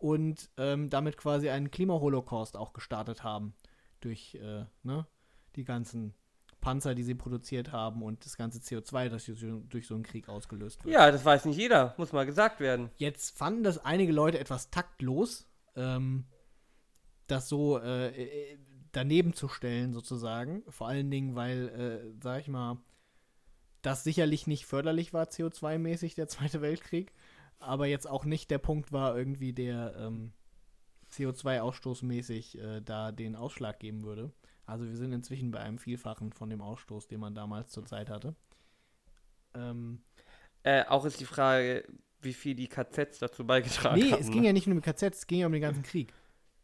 und ähm, damit quasi einen Klimaholocaust auch gestartet haben durch äh, ne, die ganzen Panzer, die sie produziert haben und das ganze CO2, das durch so einen Krieg ausgelöst wird. Ja, das weiß nicht jeder, muss mal gesagt werden. Jetzt fanden das einige Leute etwas taktlos, ähm, das so äh, äh daneben zu stellen, sozusagen. Vor allen Dingen, weil, äh, sag ich mal, das sicherlich nicht förderlich war, CO2-mäßig, der Zweite Weltkrieg, aber jetzt auch nicht der Punkt war, irgendwie der ähm, CO2-Ausstoßmäßig äh, da den Ausschlag geben würde. Also wir sind inzwischen bei einem Vielfachen von dem Ausstoß, den man damals zur Zeit hatte. Ähm, äh, auch ist die Frage, wie viel die KZs dazu beigetragen haben. Nee, es ging ne? ja nicht nur um die KZs, es ging ja um den ganzen Krieg.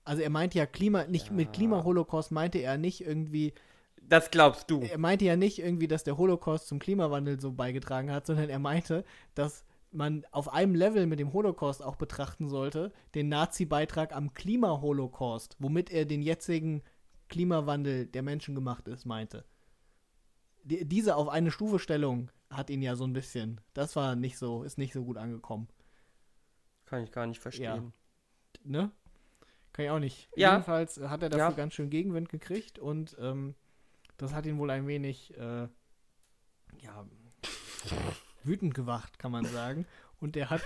Also er meinte ja Klima, nicht ja. mit Klimaholocaust meinte er nicht irgendwie. Das glaubst du. Er meinte ja nicht irgendwie, dass der Holocaust zum Klimawandel so beigetragen hat, sondern er meinte, dass man auf einem Level mit dem Holocaust auch betrachten sollte, den Nazi-Beitrag am Klimaholocaust, womit er den jetzigen Klimawandel, der Menschen gemacht ist, meinte. Die, diese auf eine Stufestellung hat ihn ja so ein bisschen. Das war nicht so, ist nicht so gut angekommen. Kann ich gar nicht verstehen. Ja. Ne? Kann ich auch nicht. Ja. Jedenfalls hat er dafür ja. ganz schön Gegenwind gekriegt und ähm, das hat ihn wohl ein wenig äh, ja, wütend gewacht, kann man sagen. Und er hat,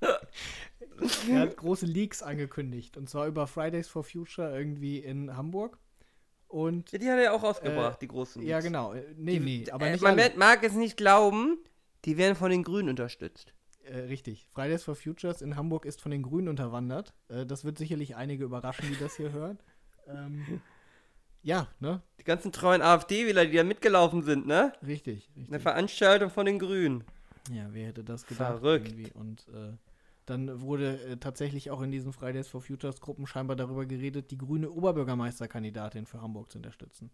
äh, [LAUGHS] er hat große Leaks angekündigt. Und zwar über Fridays for Future irgendwie in Hamburg. Und, ja, die hat er auch ausgebracht, äh, die großen Leaks. Ja, genau. Äh, nee, die, nee, aber äh, nicht Man alle. mag es nicht glauben, die werden von den Grünen unterstützt. Äh, richtig. Fridays for Futures in Hamburg ist von den Grünen unterwandert. Äh, das wird sicherlich einige überraschen, die das hier hören. Ähm, [LAUGHS] ja, ne? Die ganzen treuen AfD-Wähler, die da mitgelaufen sind, ne? Richtig, richtig. Eine Veranstaltung von den Grünen. Ja, wer hätte das gedacht? Verrückt. Irgendwie. Und äh, dann wurde äh, tatsächlich auch in diesen Fridays for Futures Gruppen scheinbar darüber geredet, die grüne Oberbürgermeisterkandidatin für Hamburg zu unterstützen.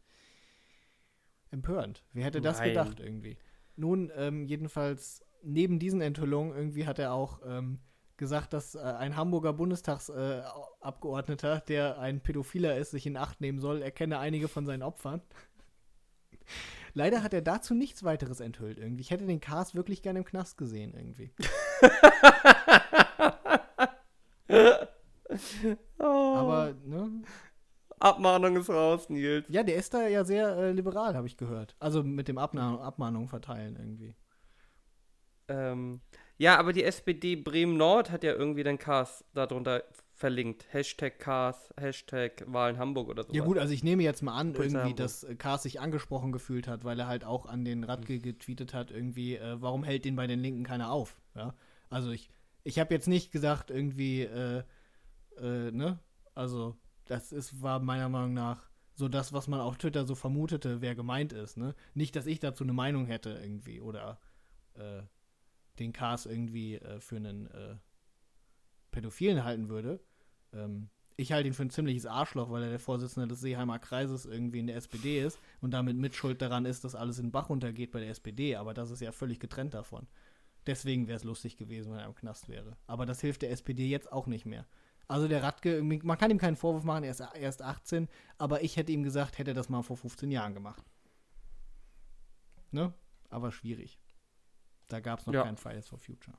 Empörend. Wer hätte das Nein. gedacht irgendwie? Nun, ähm, jedenfalls neben diesen Enthüllungen irgendwie hat er auch ähm, gesagt, dass äh, ein Hamburger Bundestagsabgeordneter, äh, der ein Pädophiler ist, sich in Acht nehmen soll. Er kenne einige von seinen Opfern. [LAUGHS] Leider hat er dazu nichts weiteres enthüllt irgendwie. Ich hätte den Cast wirklich gerne im Knast gesehen irgendwie. [LAUGHS] oh. Aber, ne? Abmahnung ist raus, Nils. Ja, der ist da ja sehr äh, liberal, habe ich gehört. Also mit dem Abna Abmahnung verteilen irgendwie. Ähm, ja, aber die SPD Bremen Nord hat ja irgendwie den Cast darunter verlinkt. Hashtag Cast, Hashtag Wahlen Hamburg oder so. Ja gut, also ich nehme jetzt mal an, Polizei irgendwie, Hamburg. dass Cast sich angesprochen gefühlt hat, weil er halt auch an den Radke mhm. getweetet hat, irgendwie, äh, warum hält den bei den Linken keiner auf? Ja? Also ich, ich habe jetzt nicht gesagt, irgendwie, äh, äh, ne? Also das ist, war meiner Meinung nach so das, was man auf Twitter so vermutete, wer gemeint ist, ne? Nicht, dass ich dazu eine Meinung hätte irgendwie oder äh, den Cars irgendwie äh, für einen äh, Pädophilen halten würde. Ähm, Ich halte ihn für ein ziemliches Arschloch, weil er der Vorsitzende des Seeheimer Kreises irgendwie in der SPD ist und damit mitschuld daran ist, dass alles in den Bach runtergeht bei der SPD. Aber das ist ja völlig getrennt davon. Deswegen wäre es lustig gewesen, wenn er im Knast wäre. Aber das hilft der SPD jetzt auch nicht mehr. Also der Radke, man kann ihm keinen Vorwurf machen, er ist erst 18, aber ich hätte ihm gesagt, hätte er das mal vor 15 Jahren gemacht. Ne? Aber schwierig. Da gab es noch ja. keinen Fridays for Future.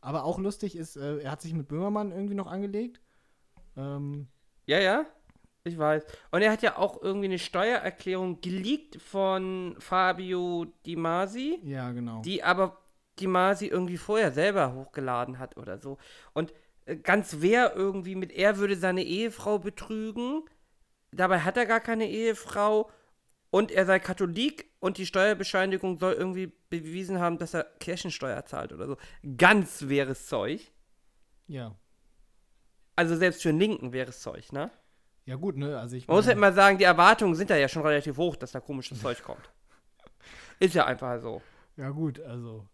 Aber auch lustig ist, äh, er hat sich mit Böhmermann irgendwie noch angelegt. Ähm, ja, ja, ich weiß. Und er hat ja auch irgendwie eine Steuererklärung geleakt von Fabio Di Masi. Ja, genau. Die aber Di Masi irgendwie vorher selber hochgeladen hat oder so. Und äh, ganz wer irgendwie mit er würde seine Ehefrau betrügen. Dabei hat er gar keine Ehefrau und er sei Katholik und die Steuerbescheinigung soll irgendwie bewiesen haben, dass er Kirchensteuer zahlt oder so. Ganz wäres Zeug. Ja. Also selbst für einen Linken wäre es Zeug, ne? Ja, gut, ne? Also ich Man muss ja immer sagen, die Erwartungen sind da ja schon relativ hoch, dass da komisches Zeug kommt. Ist ja einfach so. Ja, gut, also.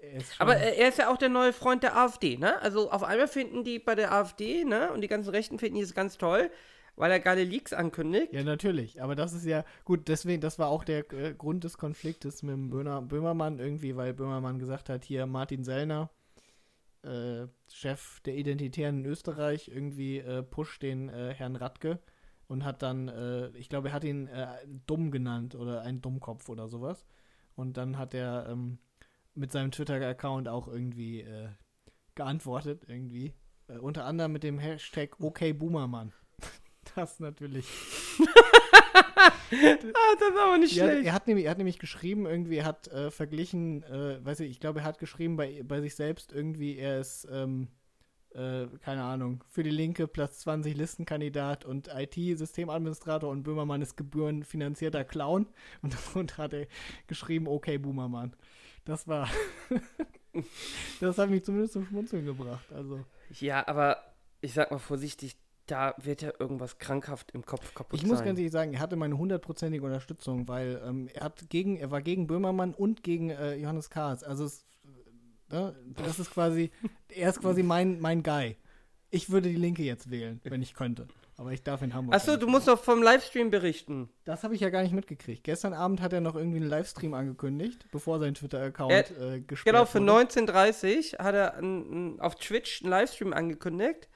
Er Aber er ist ja auch der neue Freund der AfD, ne? Also auf einmal finden die bei der AfD, ne? Und die ganzen Rechten finden die es ganz toll, weil er geile Leaks ankündigt. Ja, natürlich. Aber das ist ja, gut, deswegen, das war auch der äh, Grund des Konfliktes mit dem Böhner, Böhmermann irgendwie, weil Böhmermann gesagt hat, hier Martin Sellner, äh, Chef der Identitären in Österreich, irgendwie äh, pusht den äh, Herrn Radke und hat dann, äh, ich glaube, er hat ihn äh, dumm genannt oder ein Dummkopf oder sowas. Und dann hat er ähm, mit seinem Twitter-Account auch irgendwie geantwortet, irgendwie. unter anderem mit dem Hashtag OKBoomermann. Das natürlich. [LAUGHS] ah, das ist aber nicht ja, schlecht. Er hat, nämlich, er hat nämlich geschrieben, irgendwie, er hat äh, verglichen, äh, weiß ich, ich glaube, er hat geschrieben bei, bei sich selbst irgendwie, er ist, ähm, äh, keine Ahnung, für die Linke Platz 20 Listenkandidat und IT-Systemadministrator und Böhmermann ist gebührenfinanzierter Clown. [LAUGHS] Und darunter hat er geschrieben, okay, Boomermann. Das war. [LAUGHS] das hat mich zumindest zum Schmunzeln gebracht. Also. Ja, aber ich sag mal vorsichtig, da wird ja irgendwas krankhaft im Kopf kaputt Ich muss ganz ehrlich sagen, er hatte meine hundertprozentige Unterstützung, weil ähm, er hat gegen, er war gegen Böhmermann und gegen äh, Johannes Kahrs. Also es, äh, das ist quasi, er ist quasi mein, mein Guy. Ich würde die Linke jetzt wählen, wenn ich könnte. Aber ich darf in Hamburg. Achso, du musst doch vom Livestream berichten. Das habe ich ja gar nicht mitgekriegt. Gestern Abend hat er noch irgendwie einen Livestream angekündigt, bevor sein Twitter-Account äh, gesperrt Genau, für 19.30 hat er ein, ein, auf Twitch einen Livestream angekündigt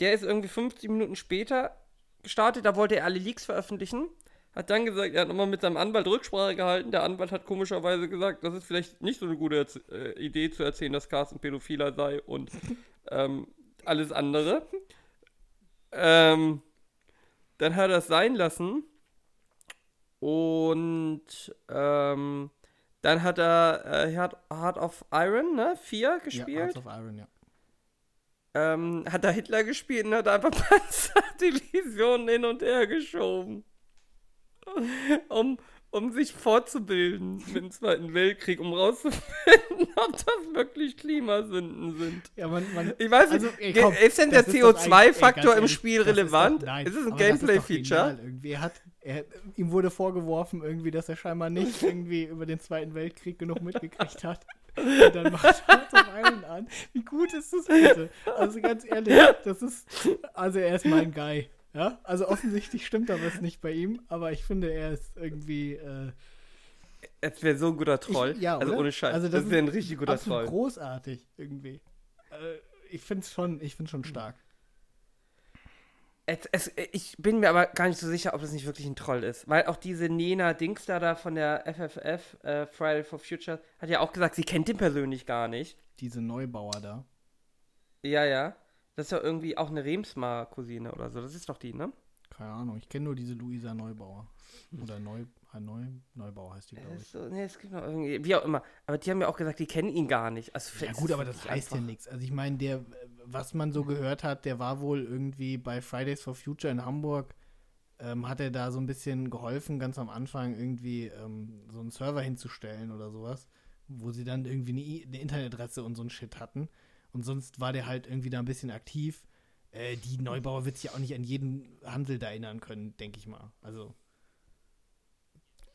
der ist irgendwie 50 Minuten später gestartet, da wollte er alle Leaks veröffentlichen. Hat dann gesagt, er hat nochmal mit seinem Anwalt Rücksprache gehalten. Der Anwalt hat komischerweise gesagt, das ist vielleicht nicht so eine gute Erz äh, Idee zu erzählen, dass Carsten Pädophiler sei und [LAUGHS] ähm, alles andere. Ähm, dann hat er es sein lassen. Und ähm, dann hat er äh, Heart of Iron, ne? 4 gespielt. Ja, Heart of Iron, ja ähm, hat er Hitler gespielt und hat einfach [LAUGHS] Panzerdivisionen hin und her geschoben. Um, um sich fortzubilden dem Zweiten Weltkrieg, um rauszufinden, [LAUGHS] ob das wirklich Klimasünden sind. Ja, man, man, ich weiß nicht, also, ey, komm, ist denn der CO2-Faktor im Spiel relevant? Ist, doch, nein, ist es ein Gameplay-Feature? Er hat, er, ihm wurde vorgeworfen, irgendwie, dass er scheinbar nicht [LAUGHS] irgendwie über den Zweiten Weltkrieg genug mitgekriegt hat. Und dann macht Hearts of Iron an. Wie gut ist das bitte? Also ganz ehrlich, das ist. Also er ist mein Guy. Ja? Also offensichtlich stimmt da was nicht bei ihm, aber ich finde, er ist irgendwie. Äh, es wäre so ein guter Troll. Ich, ja, also ohne Scheiß. Also das, das wäre ein richtig guter Troll. großartig irgendwie. Äh, ich finde es schon, schon stark. Es, es, ich bin mir aber gar nicht so sicher, ob es nicht wirklich ein Troll ist. Weil auch diese Nena Dingster da von der FFF, äh, Friday for Future, hat ja auch gesagt, sie kennt ihn persönlich gar nicht. Diese Neubauer da. Ja, ja. Das ist ja irgendwie auch eine Remsmar-Cousine oder so. Das ist doch die, ne? Keine Ahnung. Ich kenne nur diese Luisa Neubauer. Oder Neu, Neu, Neubauer heißt die, glaube ich. So, nee, es gibt noch irgendwie, wie auch immer. Aber die haben ja auch gesagt, die kennen ihn gar nicht. Also, ja gut, aber das heißt ja nichts. Also ich meine, der, was man so gehört hat, der war wohl irgendwie bei Fridays for Future in Hamburg, ähm, hat er da so ein bisschen geholfen, ganz am Anfang irgendwie ähm, so einen Server hinzustellen oder sowas, wo sie dann irgendwie eine, eine Internetadresse und so ein Shit hatten. Und sonst war der halt irgendwie da ein bisschen aktiv. Äh, die Neubauer wird sich auch nicht an jeden Handel da erinnern können, denke ich mal. Also.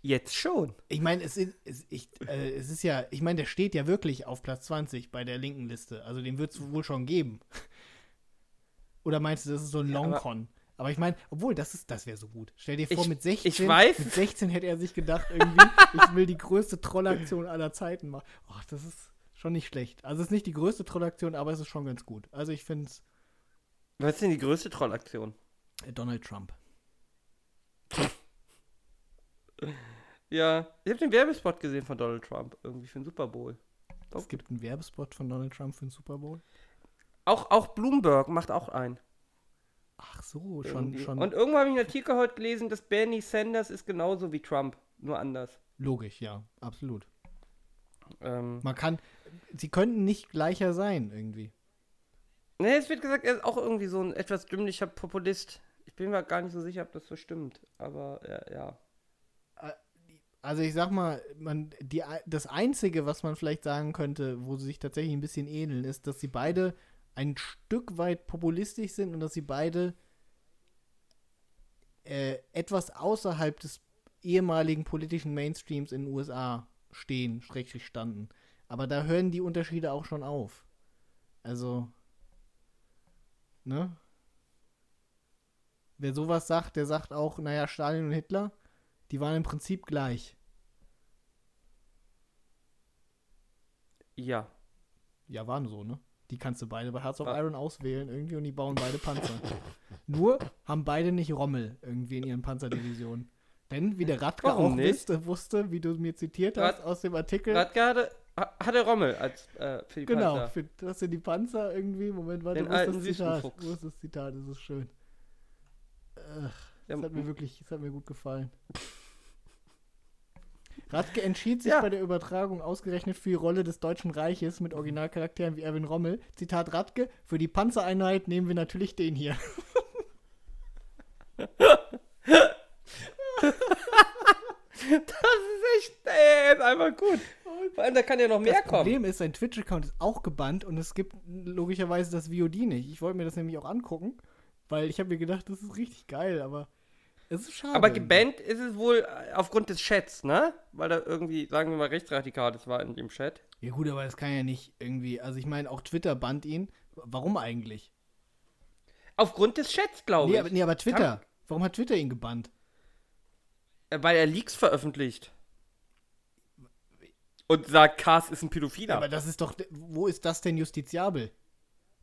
Jetzt schon. Ich meine, es, ist, es, äh, es ist ja, ich meine, der steht ja wirklich auf Platz 20 bei der linken Liste. Also den wird es wohl schon geben. Oder meinst du, das ist so ein Ja, aber- Longcon? aber, ich meine, obwohl, das ist, das wäre so gut. Stell dir vor, Ich- mit 16, ich weiß. mit 16 hätte er sich gedacht, irgendwie, [LAUGHS] ich will die größte Trollaktion aller Zeiten machen. Oh, das ist schon nicht schlecht. Also es ist nicht die größte Trollaktion, aber es ist schon ganz gut. Also ich finde es Was ist denn die größte Trollaktion? Donald Trump. [LAUGHS] Ja, ich habe den Werbespot gesehen von Donald Trump, irgendwie für den Super Bowl. Es gibt einen Werbespot von Donald Trump für den Super Bowl. Auch, auch Bloomberg macht auch einen. Ach so, schon, irgendwie. schon Und irgendwann habe ich einen Artikel heute gelesen, dass Bernie Sanders ist genauso wie Trump, nur anders. logisch, ja, absolut. Ähm, Man kann, sie könnten nicht gleicher sein, irgendwie. ne, es wird gesagt, er ist auch irgendwie so ein etwas dümmlicher Populist. Ich bin mir gar nicht so sicher, ob das so stimmt. Aber äh, ja. Also ich sag mal, man, die, das Einzige, was man vielleicht sagen könnte, wo sie sich tatsächlich ein bisschen ähneln, ist, dass sie beide ein Stück weit populistisch sind und dass sie beide äh, etwas außerhalb des ehemaligen politischen Mainstreams in den USA stehen, schrägstrich standen. Aber da hören die Unterschiede auch schon auf. Also, ne? Wer sowas sagt, der sagt auch, naja, Stalin und Hitler, die waren im Prinzip gleich. Ja. Ja, waren so, ne? Die kannst du beide bei Hearts of Ja. Iron auswählen irgendwie und die bauen beide Panzer. [LAUGHS] Nur haben beide nicht Rommel irgendwie in ihren Panzerdivisionen. Denn, wie der Radke Warum auch nicht? wusste, wusste, wie du mir zitiert hast Rad- aus dem Artikel. Radke hatte, ha- hatte Rommel als äh, für die genau, Panzer. für, das sind die Panzer irgendwie. Moment, warte, Den wo ist das Zitat? Wo ist das Zitat? Das ist schön. Ach, Ja, das hat mir wirklich, das hat mir gut gefallen. Radke entschied sich Ja. bei der Übertragung ausgerechnet für die Rolle des Deutschen Reiches mit Originalcharakteren wie Erwin Rommel. Zitat Radke, für die Panzereinheit nehmen wir natürlich den hier. Das ist echt, ey, ist einfach gut. Vor allem, da kann ja noch mehr Das kommen. Problem ist, sein Twitch-Account ist auch gebannt und es gibt logischerweise das VOD nicht. Ich wollte mir das nämlich auch angucken, weil ich habe mir gedacht, das ist richtig geil, aber es ist schade. Aber gebannt ist es wohl äh, aufgrund des Chats, ne? Weil da irgendwie, sagen wir mal, rechtsradikales war in dem Chat. Ja gut, aber das kann ja nicht irgendwie, also ich meine, auch Twitter bannt ihn. Warum eigentlich? Aufgrund des Chats, glaube Nee ich. aber, nee, aber Twitter. Warum hat Twitter ihn gebannt? Äh, Weil er Leaks veröffentlicht. Und sagt, Cars ist ein Pädophiler. Aber das ist doch, wo ist das denn justiziabel?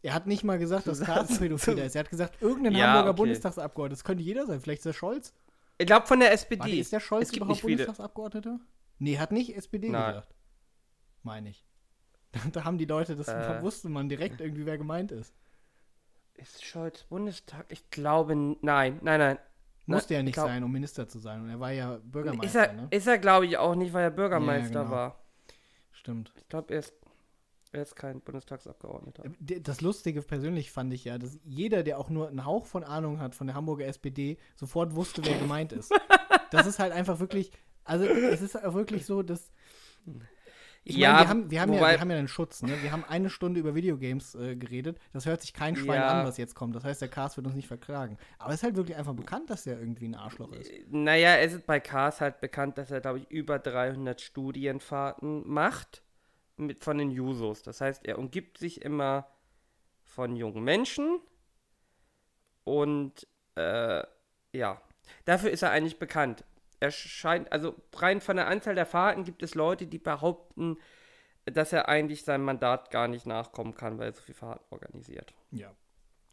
Er hat nicht mal gesagt, dass [LAUGHS] Carsten Pädophiler ist. Er hat gesagt, irgendein Ja, Hamburger okay. Bundestagsabgeordneter. Das könnte jeder sein. Vielleicht ist der Scholz. ich glaube von der SPD. Warte, ist der Scholz es gibt überhaupt. Bundestagsabgeordneter? Nee, hat nicht SPD Nein. gesagt. Meine ich. [LAUGHS] Da haben die Leute, das Äh. wusste man direkt irgendwie, wer gemeint ist. Ist Scholz Bundestag? Ich glaube, nein, nein, nein. Musste ja nicht glaub- sein, um Minister zu sein. Und er war ja Ist Bürgermeister, er, ne? ist er glaube ich, auch nicht, weil er Bürgermeister genau. war. Stimmt. Ich glaube, er ist, er ist kein Bundestagsabgeordneter. D- Das Lustige persönlich fand ich ja, dass jeder, der auch nur einen Hauch von Ahnung hat von der Hamburger SPD, sofort wusste, wer gemeint ist. [LAUGHS] Das ist halt einfach wirklich, also es ist auch wirklich so, dass ich Ja, meine, wir haben, wir, haben ja, wobei- wir haben ja einen Schutz, ne? Wir haben eine Stunde über Videogames äh, geredet. Das hört sich kein Schwein Ja. an, was jetzt kommt. Das heißt, der Cast wird uns nicht verklagen. Aber es ist halt wirklich einfach bekannt, dass der irgendwie ein Arschloch ist. Naja, es ist bei Cars halt bekannt, dass er, glaube ich, über 300 Studienfahrten macht mit, von den Jusos. Das heißt, er umgibt sich immer von jungen Menschen und äh, ja, dafür ist er eigentlich bekannt. Er scheint, also rein von der Anzahl der Fahrten gibt es Leute, die behaupten, dass er eigentlich seinem Mandat gar nicht nachkommen kann, weil er so viele Fahrten organisiert. Ja.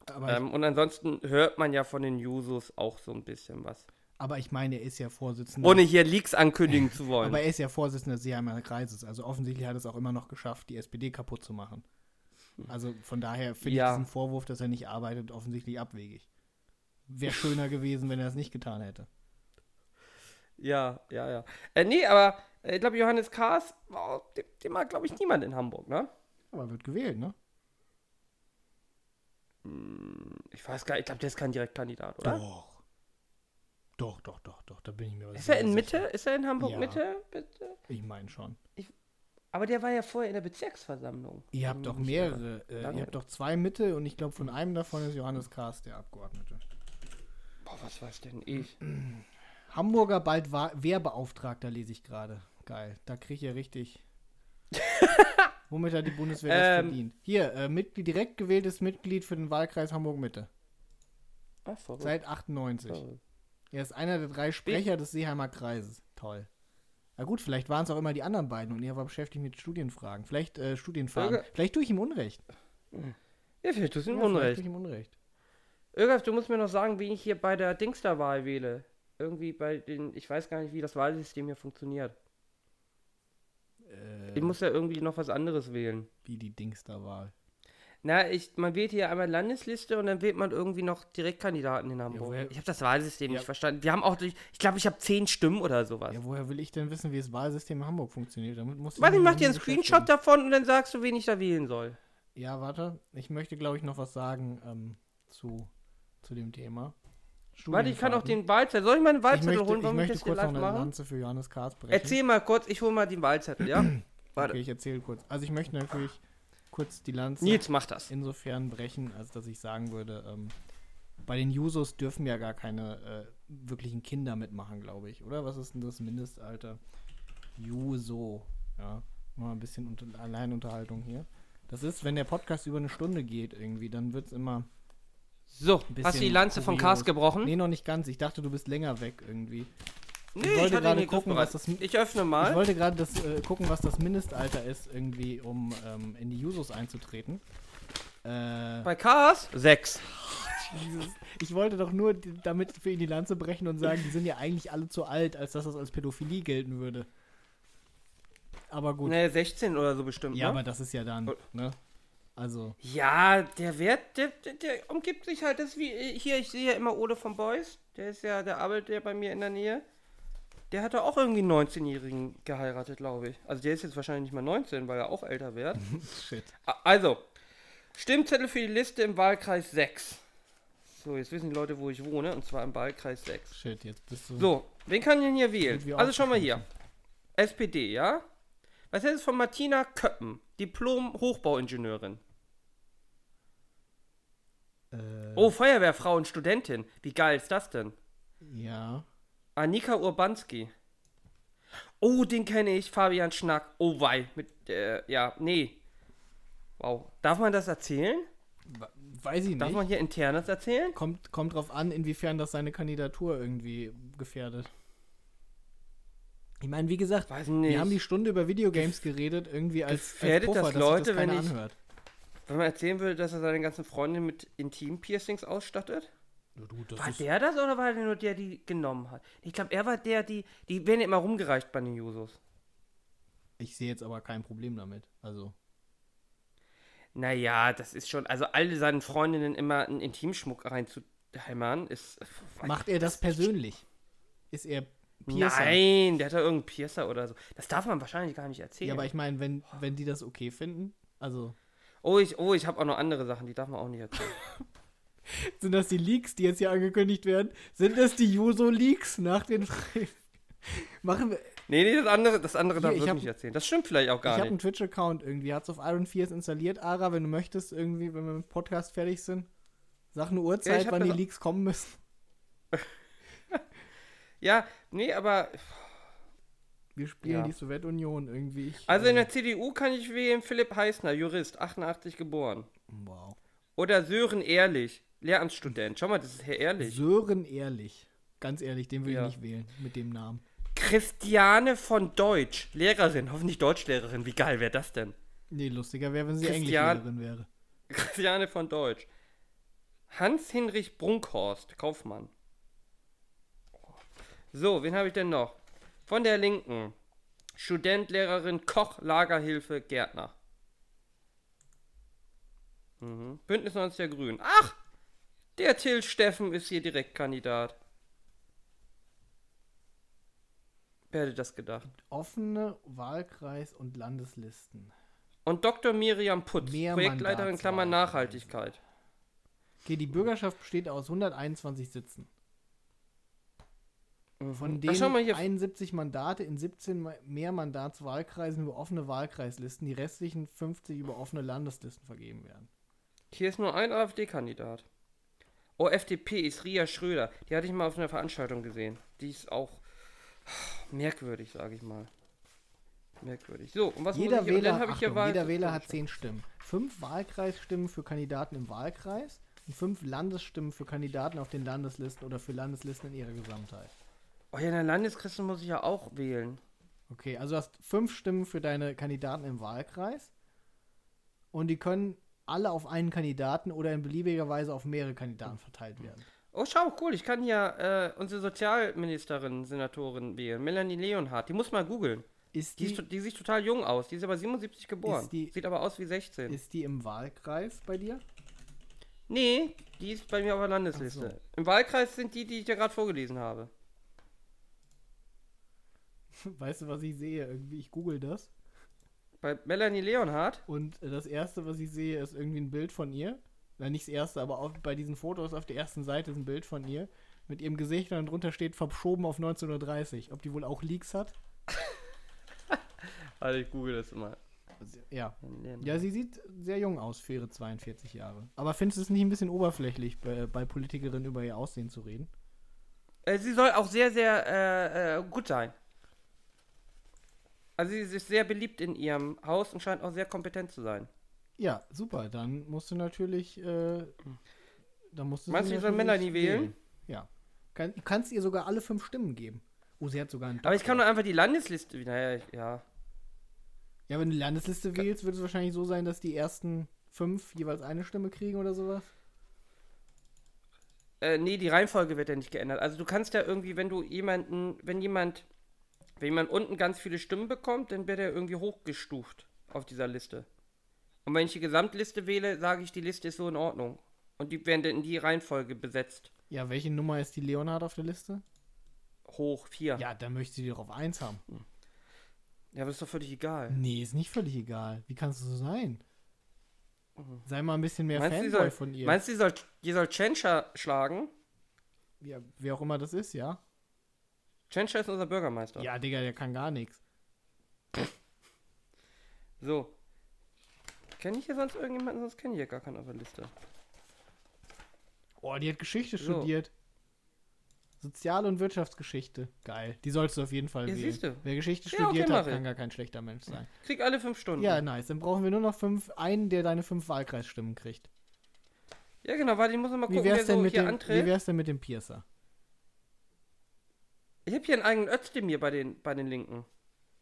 Aber, Ähm, und ansonsten hört man ja von den Jusos auch so ein bisschen was. Aber ich meine, er ist ja Vorsitzender. Ohne hier Leaks ankündigen [LAUGHS] zu wollen. aber er ist ja Vorsitzender des Seeheimer Kreises. Also offensichtlich hat er es auch immer noch geschafft, die SPD kaputt zu machen. Also von daher finde Ja. ich diesen Vorwurf, dass er nicht arbeitet, offensichtlich abwegig. Wäre schöner gewesen, wenn er es nicht getan hätte. ja, ja, ja. Äh, nee, aber äh, ich glaube, Johannes Kahrs, oh, den, den mag, glaube ich, niemand in Hamburg, ne? Aber er wird gewählt, ne? Ich weiß gar nicht, ich glaube, der ist kein Direktkandidat, oder? Doch. Doch, doch, doch, doch. Da bin ich mir aber Ist er in Mitte? sicher. Ist er in Hamburg Ja. Mitte? Bitte? Ich meine schon. Aber der war ja vorher in der Bezirksversammlung. Ihr habt doch mehrere. Äh, ihr habt doch zwei Mitte und ich glaube, von einem davon ist Johannes Kahrs der Abgeordnete. Boah, was weiß denn ich? [CLEARS THROAT] Hamburger bald Wehrbeauftragter lese ich gerade. Geil. Da kriege ich ja richtig. [LAUGHS] Womit hat die Bundeswehr das Ähm. verdient? Hier, äh, Mitglied, direkt gewähltes Mitglied für den Wahlkreis Hamburg-Mitte. Seit 98. verrückt. Er ist einer der drei Sprecher des Seeheimer Kreises. Toll. Na gut, vielleicht waren es auch immer die anderen beiden und er war beschäftigt mit Studienfragen. Vielleicht äh, Studienfragen. Irge- Vielleicht tue ich ihm Unrecht. Ja, vielleicht tust du ihm Ja, Unrecht. tue ich ihm Unrecht. Irgaf, du musst mir noch sagen, wen ich hier bei der Dingster-Wahl wähle. Irgendwie bei den, ich weiß gar nicht, wie das Wahlsystem hier funktioniert. Äh, Ich muss ja irgendwie noch was anderes wählen. wie die Dingster-Wahl. Na, ich, man wählt hier einmal Landesliste und dann wählt man irgendwie noch Direktkandidaten in Hamburg. woher- ich habe das Wahlsystem Ja. nicht verstanden. Wir haben auch, durch- ich glaube, ich habe zehn Stimmen oder sowas. Ja, woher will ich denn wissen, wie das Wahlsystem in Hamburg funktioniert? Damit muss Warte, ich mach dir einen Screenshot davon und dann sagst du, wen ich da wählen soll. Ja, warte. Ich möchte, glaube ich, noch was sagen ähm, zu, zu dem Thema. Warte, ich kann auch den Wahlzettel. Soll ich mal einen Ich Wahlzettel möchte, holen? ich Wollen wir möchte kurz noch eine machen? Lanze für Johannes Kahrs brechen. Erzähl mal kurz, ich hole mal den Wahlzettel, ja? [CLEARS THROAT] Warte. Okay, ich erzähle kurz. Also ich möchte natürlich kurz die Lanze Nils, mach das. insofern brechen, als dass ich sagen würde, ähm, bei den Jusos dürfen ja gar keine äh, wirklichen Kinder mitmachen, glaube ich, oder? Was ist denn das Mindestalter? Juso, ja. Mal ein bisschen unter Alleinunterhaltung hier. Das ist, wenn der Podcast über eine Stunde geht irgendwie, dann wird es immer... So, hast du die Lanze vom kurios. Cast gebrochen? Nee, noch nicht ganz. Ich dachte, du bist länger weg irgendwie. Nee, ich wollte hatte gerade gucken, was das- Ich öffne Ich mal. wollte gerade das äh, gucken, was das Mindestalter ist, irgendwie, um ähm, in die Jusos einzutreten. Äh, Bei Cast? Sechs. dieses, ich wollte doch nur damit für ihn die Lanze brechen und sagen, die sind ja eigentlich alle zu alt, als dass das als Pädophilie gelten würde. Aber gut. Nee, 16 oder so bestimmt, ja, ne? aber das ist ja dann, ne? Also, Ja, der Wert, der, der, der umgibt sich halt, das ist wie, äh, hier, ich sehe ja immer Ole von Boys, der ist ja, der arbeitet ja bei mir in der Nähe. Der hat doch auch irgendwie einen 19-Jährigen geheiratet, glaube ich. Also der ist jetzt wahrscheinlich nicht mal 19, weil er auch älter wird. [LAUGHS] shit. Also, Stimmzettel für die Liste im Wahlkreis 6. So, jetzt wissen die Leute, wo ich wohne, und zwar im Wahlkreis 6. Shit, jetzt bist du. So, wen kann ich denn hier wählen? Also schau mal hier. SPD, ja? Was ist von Martina Köppen, Diplom-Hochbauingenieurin? Äh, Oh, Feuerwehrfrau und Studentin. Wie geil ist das denn? Ja. Annika Urbanski. Oh, den kenne ich. Fabian Schnack. Oh, wei. Mit, äh, ja, nee. Wow. Darf man das erzählen? Weiß ich Darf nicht. man hier internes erzählen? Kommt, kommt drauf an, inwiefern das seine Kandidatur irgendwie gefährdet. Ich meine, wie gesagt, wir haben die Stunde über Videogames geredet, irgendwie als, als Gefährdet Puffer, das Leute, das wenn ich- anhört. Wenn man erzählen würde, dass er seine ganzen Freunde mit Intim-Piercings ausstattet? Du, das War der das oder war der nur der, die genommen hat? Ich glaube, er war der, die. Die werden immer rumgereicht bei den Jusos. Ich sehe jetzt aber kein Problem damit. Also, Naja, das ist schon. Also, alle seinen Freundinnen immer einen Intimschmuck reinzuhämmern, ist. macht er das persönlich? Ist er Piercer? Nein, der hat da irgendeinen Piercer oder so. Das darf man wahrscheinlich gar nicht erzählen. Ja, aber ich meine, wenn, wenn die das okay finden, also. oh, ich, oh, ich habe auch noch andere Sachen, die darf man auch nicht erzählen. [LAUGHS] [LAUGHS] Sind das die Leaks, die jetzt hier angekündigt werden? Sind das die Juso-Leaks nach den Fre- [LAUGHS] Machen wir. nee, nee, das andere, das andere darf ich ich hab- nicht erzählen. Das stimmt vielleicht auch Ich gar habe einen nicht. Twitch-Account irgendwie. Hat's auf Iron 4 installiert. Ara, wenn du möchtest, irgendwie, wenn wir mit dem Podcast fertig sind, sag eine Ja, Uhrzeit, ich hab wann die Leaks kommen müssen. [LAUGHS] Ja, nee, aber. Wir spielen Ja. die Sowjetunion irgendwie. Ich, Also in äh, der CDU kann ich wählen Philipp Heißner, Jurist, 88 geboren. Wow. Oder Sören Ehrlich, Lehramtsstudent. Schau mal, das ist Herr Ehrlich. Sören Ehrlich. Ganz ehrlich, den will Ja. ich nicht wählen mit dem Namen. Christiane von Deutsch, Lehrerin, hoffentlich Deutschlehrerin. Wie geil wäre das denn? Nee, lustiger wäre, wenn sie Christian- Englischlehrerin wäre. Christiane von Deutsch. Hans-Hinrich Brunkhorst, Kaufmann. So, wen habe ich denn noch? Von der Linken. Student, Lehrerin, Koch, Lagerhilfe, Gärtner. Mhm. Bündnis 90 der Grünen. Ach! Der Till Steffen ist hier Direktkandidat. Wer hätte das gedacht? Offene Wahlkreis- und Landeslisten. Und Dr. Miriam Putz, Mehr Projektleiterin Klammer. Nachhaltigkeit. Okay, die Bürgerschaft besteht aus 121 Sitzen. Von Ach, denen hier. 71 Mandate in 17 Ma- Mehrmandatswahlkreisen über offene Wahlkreislisten, die restlichen 50 über offene Landeslisten vergeben werden. Hier ist nur ein AfD-Kandidat. Oh, FDP ist Ria Schröder. Die hatte ich mal auf einer Veranstaltung gesehen. Die ist auch merkwürdig, sage ich mal. Merkwürdig. So, und was Jeder muss ich, und Wähler, habe ich hier Achtung, Wahl- jeder Wähler hat 10 Stimmen. Fünf Wahlkreisstimmen für Kandidaten im Wahlkreis, fünf Landesstimmen für Kandidaten auf den Landeslisten oder für Landeslisten in ihrer Gesamtheit. Oh ja, in der Landesliste muss ich ja auch wählen. Okay, also du hast fünf Stimmen für deine Kandidaten im Wahlkreis. Und die können alle auf einen Kandidaten oder in beliebiger Weise auf mehrere Kandidaten verteilt werden. Oh, schau, cool, ich kann hier äh, unsere Sozialministerin, Senatorin wählen, Melanie Leonhardt. Die muss mal googeln. Ist Die, die, ist die sieht total jung aus. Die ist aber 77 geboren. Die- Sieht aber aus wie 16. ist die im Wahlkreis bei dir? nee, die ist bei mir auf der Landesliste. Ach Im Wahlkreis sind die, die ich dir gerade vorgelesen habe. [LAUGHS] Weißt du, was ich sehe? Irgendwie, ich google das. Bei Melanie Leonhardt? Und das erste, was ich sehe, ist irgendwie ein Bild von ihr. Na, nicht das erste, aber auch bei diesen Fotos auf der ersten Seite ist ein Bild von ihr mit ihrem Gesicht und dann drunter steht verschoben auf 1930. Ob die wohl auch Leaks hat? [LAUGHS] Also ich google das mal. Ja. Ja, sie sieht sehr jung aus für ihre 42 Jahre. Aber findest du es nicht ein bisschen oberflächlich, bei, bei Politikerinnen über ihr Aussehen zu reden? Äh, sie soll auch sehr, sehr äh, äh, gut sein. Also sie ist sehr beliebt in ihrem Haus und scheint auch sehr kompetent zu sein. Ja, super. Dann musst du natürlich. Äh, dann musst du Meinst du, ich soll natürlich Melanie wählen? Ja. Kann, du kannst ihr sogar alle fünf Stimmen geben. Oh, sie hat sogar einen Aber ich kann Doktor. einfach die Landesliste. Naja, ja. Ja, wenn du die Landesliste wählst, wird es wahrscheinlich so sein, dass die ersten fünf jeweils eine Stimme kriegen oder sowas. Äh, nee, die Reihenfolge wird ja nicht geändert. Also du kannst ja irgendwie, wenn du jemanden, wenn jemand, wenn jemand unten ganz viele Stimmen bekommt, dann wird er irgendwie hochgestuft auf dieser Liste. Und wenn ich die Gesamtliste wähle, sage ich, die Liste ist so in Ordnung. Und die werden dann in die Reihenfolge besetzt. Ja, welche Nummer ist die Leonhard auf der Liste? Hoch, vier. Ja, dann möchte sie doch auf eins haben. Ja, aber ist doch völlig egal. Nee, ist nicht völlig egal. Wie kannst du so sein? Sei mal ein bisschen mehr Meinst Fanboy soll, von ihr. meinst du, die soll, die soll Tschentscher schlagen? ja, wer auch immer das ist, ja? Tschentscher ist unser Bürgermeister. Ja, Digga, der kann gar nichts. [LAUGHS] So. Kenne ich hier sonst irgendjemanden? Sonst kenne ich hier gar keinen auf der Liste. Oh, die hat Geschichte So. studiert. Sozial- und Wirtschaftsgeschichte. Geil. Die sollst du auf jeden Fall Ja, wählen. siehst du. Wer Geschichte Ja, okay, studiert hat, mach ich. kann gar kein schlechter Mensch sein. Krieg alle fünf Stunden. Ja, nice. Dann brauchen wir nur noch fünf, einen, der deine fünf Wahlkreisstimmen kriegt. Ja, genau, warte, ich muss noch mal Wie gucken, wär's, wer denn so mit hier dem, wie antritt. wär's denn mit dem Piercer? Ich habe hier einen eigenen Özdemir bei den, bei den Linken.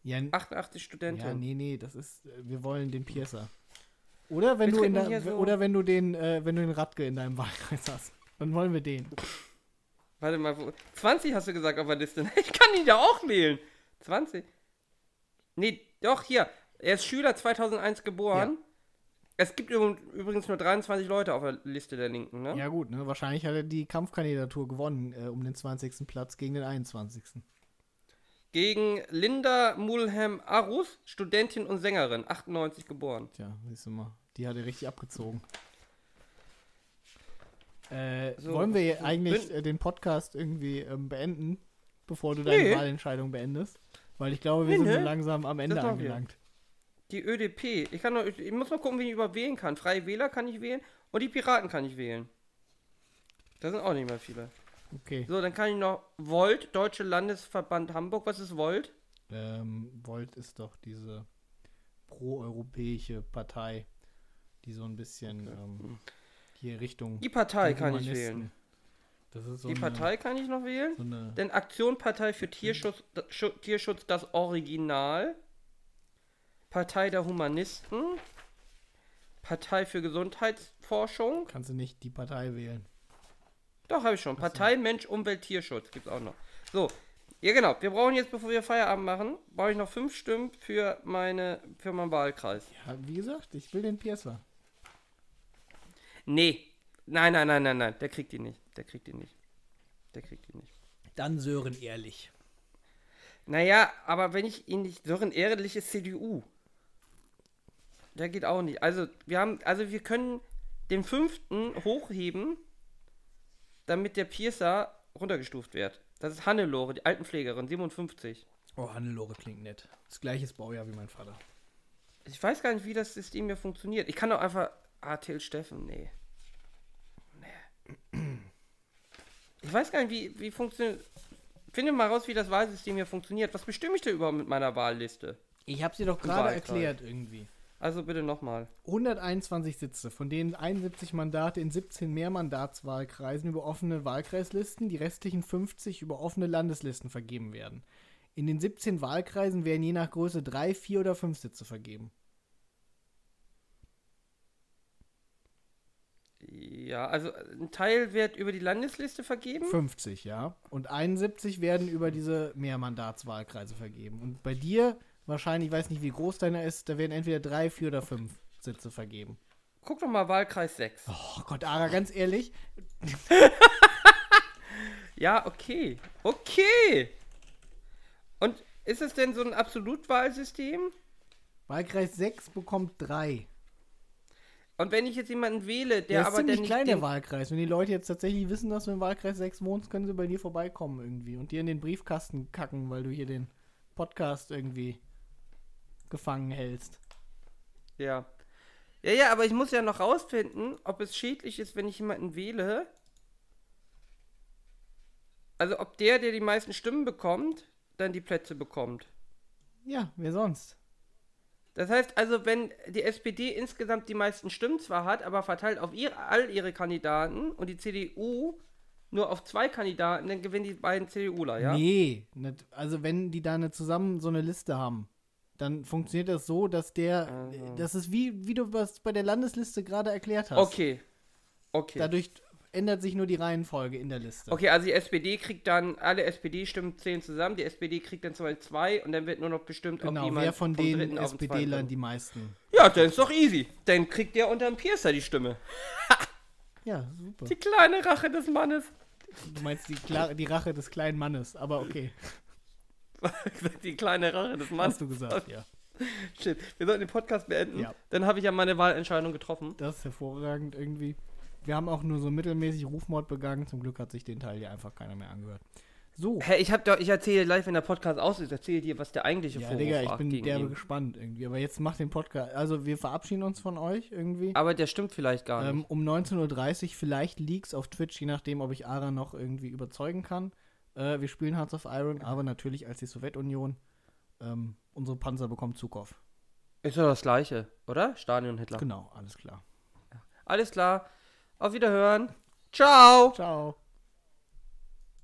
Ja, n- 88 Studenten. ja, nee, nee, das ist, äh, wir wollen den Piercer. Oder wenn Wir du in der, so- oder wenn du den, äh, wenn du den Radke in deinem [LAUGHS] Wahlkreis hast. Dann wollen wir den. Warte mal, wo, 20 hast du gesagt auf der Liste. [LAUGHS] Ich kann ihn ja auch wählen. 20? Nee, doch, hier. Er ist Schüler 2001 geboren. Es gibt üb- übrigens nur 23 Leute auf der Liste der Linken, ne? Ja gut, ne? Wahrscheinlich hat er die Kampfkandidatur gewonnen äh, um den 20. Platz gegen den 21. Gegen Linda Mulham Arus, Studentin und Sängerin, 98 geboren. Tja, siehst du mal. Die hat er richtig abgezogen. Äh, So, wollen wir so, eigentlich äh, den Podcast irgendwie ähm, beenden, bevor du Nee. deine Wahlentscheidung beendest? Weil ich glaube, wir Nee, sind so nee. langsam am Ende machen wir. Die ÖDP. Ich, kann noch, ich muss mal gucken, wie ich überhaupt wählen kann. Freie Wähler kann ich wählen und die Piraten kann ich wählen. Da sind auch nicht mehr viele. Okay. So, dann kann ich noch Volt, Deutsche Landesverband Hamburg. Was ist Volt? Ähm, Volt ist doch diese proeuropäische Partei, die so ein bisschen ähm, hier Richtung Die Partei kann ich wählen. So Die eine, Partei kann ich noch wählen. So Denn Aktion Partei für Tierschutz, da- Schu- Tierschutz das Original. Partei der Humanisten. Partei für Gesundheitsforschung. kannst du nicht die Partei wählen. Doch, habe ich schon. Partei Mensch, Umwelt, Tierschutz gibt's auch noch. So, ja genau. Wir brauchen jetzt, bevor wir Feierabend machen, brauche ich noch fünf Stimmen für meine, für meinen Wahlkreis. Ja, wie gesagt, ich will den Piercer. Nee. Nein, nein, nein, nein, nein. Der kriegt die nicht. Der kriegt die nicht. Der kriegt die nicht. Dann Sören ehrlich. Naja, aber wenn ich ihn nicht. Sören Ehrlich ist CDU. Der geht auch nicht. Also, wir haben. Also, wir können den fünften hochheben, damit der Piercer runtergestuft wird. Das ist Hannelore, die Altenpflegerin, 57. Oh, Hannelore klingt nett. Das gleiche Baujahr wie mein Vater. Ich weiß gar nicht, wie das System hier funktioniert. Ich kann doch einfach. Ah, Till Steffen, nee. Nee. Ich weiß gar nicht, wie, wie funktioniert. Finde mal raus, wie das Wahlsystem hier funktioniert. Was bestimme ich denn überhaupt mit meiner Wahlliste? Ich habe sie doch gerade erklärt irgendwie. Also bitte nochmal. 121 Sitze, von denen 71 Mandate in 17 Mehrmandatswahlkreisen über offene Wahlkreislisten, die restlichen 50 über offene Landeslisten vergeben werden. In den 17 Wahlkreisen werden je nach Größe drei, vier oder fünf Sitze vergeben. Ja, also ein Teil wird über die Landesliste vergeben. 50, ja. Und 71 werden über diese Mehrmandatswahlkreise vergeben. Und bei dir, wahrscheinlich, ich weiß nicht, wie groß deiner ist, da werden entweder drei, vier oder fünf Sitze vergeben. Guck doch mal Wahlkreis 6. Oh Gott, Ara, ganz ehrlich, [LAUGHS] Ja, okay. Okay. Und ist es denn so ein Absolutwahlsystem? Wahlkreis 6 bekommt drei. Und wenn ich jetzt jemanden wähle, der, Der ist aber ziemlich der nicht klein, der den, Wahlkreis. Wenn die Leute jetzt tatsächlich wissen, dass du im Wahlkreis 6 wohnst, können sie bei dir vorbeikommen irgendwie und dir in den Briefkasten kacken, weil du hier den Podcast irgendwie gefangen hältst. Ja. Ja, ja, aber ich muss ja noch rausfinden, ob es schädlich ist, wenn ich jemanden wähle. Also ob der, der die meisten Stimmen bekommt, dann die Plätze bekommt. Ja, wer sonst? Das heißt also, wenn die SPD insgesamt die meisten Stimmen zwar hat, aber verteilt auf ihr, all ihre Kandidaten und die CDU nur auf zwei Kandidaten, dann gewinnen die beiden CDUler, ja? Nee, nicht, also wenn die da eine zusammen so eine Liste haben, dann funktioniert das so, dass der, Aha. das ist wie, wie du was bei der Landesliste gerade erklärt hast. Okay. Okay. Dadurch ändert sich nur die Reihenfolge in der Liste. Okay, also die SPD kriegt dann, alle SPD-Stimmen zählen zusammen, die SPD kriegt dann zwei, zwei und dann wird nur noch bestimmt, ob Genau, jemand wer von den SPD-Lern die meisten. Ja, dann ist doch easy. Dann kriegt der unter dem Piercer die Stimme. Ja, super. Die kleine Rache des Mannes. Du meinst die, Kla die Rache des kleinen Mannes, aber okay, [LAUGHS] die kleine Rache des Mannes. hast du gesagt, ja. Shit, wir sollten den Podcast beenden. Ja. Dann habe ich ja meine Wahlentscheidung getroffen. Das ist hervorragend irgendwie. Wir haben auch nur so mittelmäßig Rufmord begangen. Zum Glück hat sich den Teil hier einfach keiner mehr angehört. So. Hä, ich hab doch, ich erzähle live, wenn der Podcast aus ist, erzähle dir, was der eigentliche Ja, Vorwurf Digga, ich bin derbe ihn. gespannt irgendwie. Aber jetzt macht den Podcast. Also, wir verabschieden uns von euch irgendwie. Aber der stimmt vielleicht gar Ähm, nicht. um 19.30 Uhr vielleicht Leaks auf Twitch, je nachdem, ob ich Ara noch irgendwie überzeugen kann. Äh, wir spielen Hearts of Iron, aber natürlich als die Sowjetunion. Ähm, unsere Panzer bekommen Zugriff. Ist doch das gleiche, oder? Stadion Hitler. Genau, alles klar. Alles klar. Auf Wiederhören. Ciao. Ciao.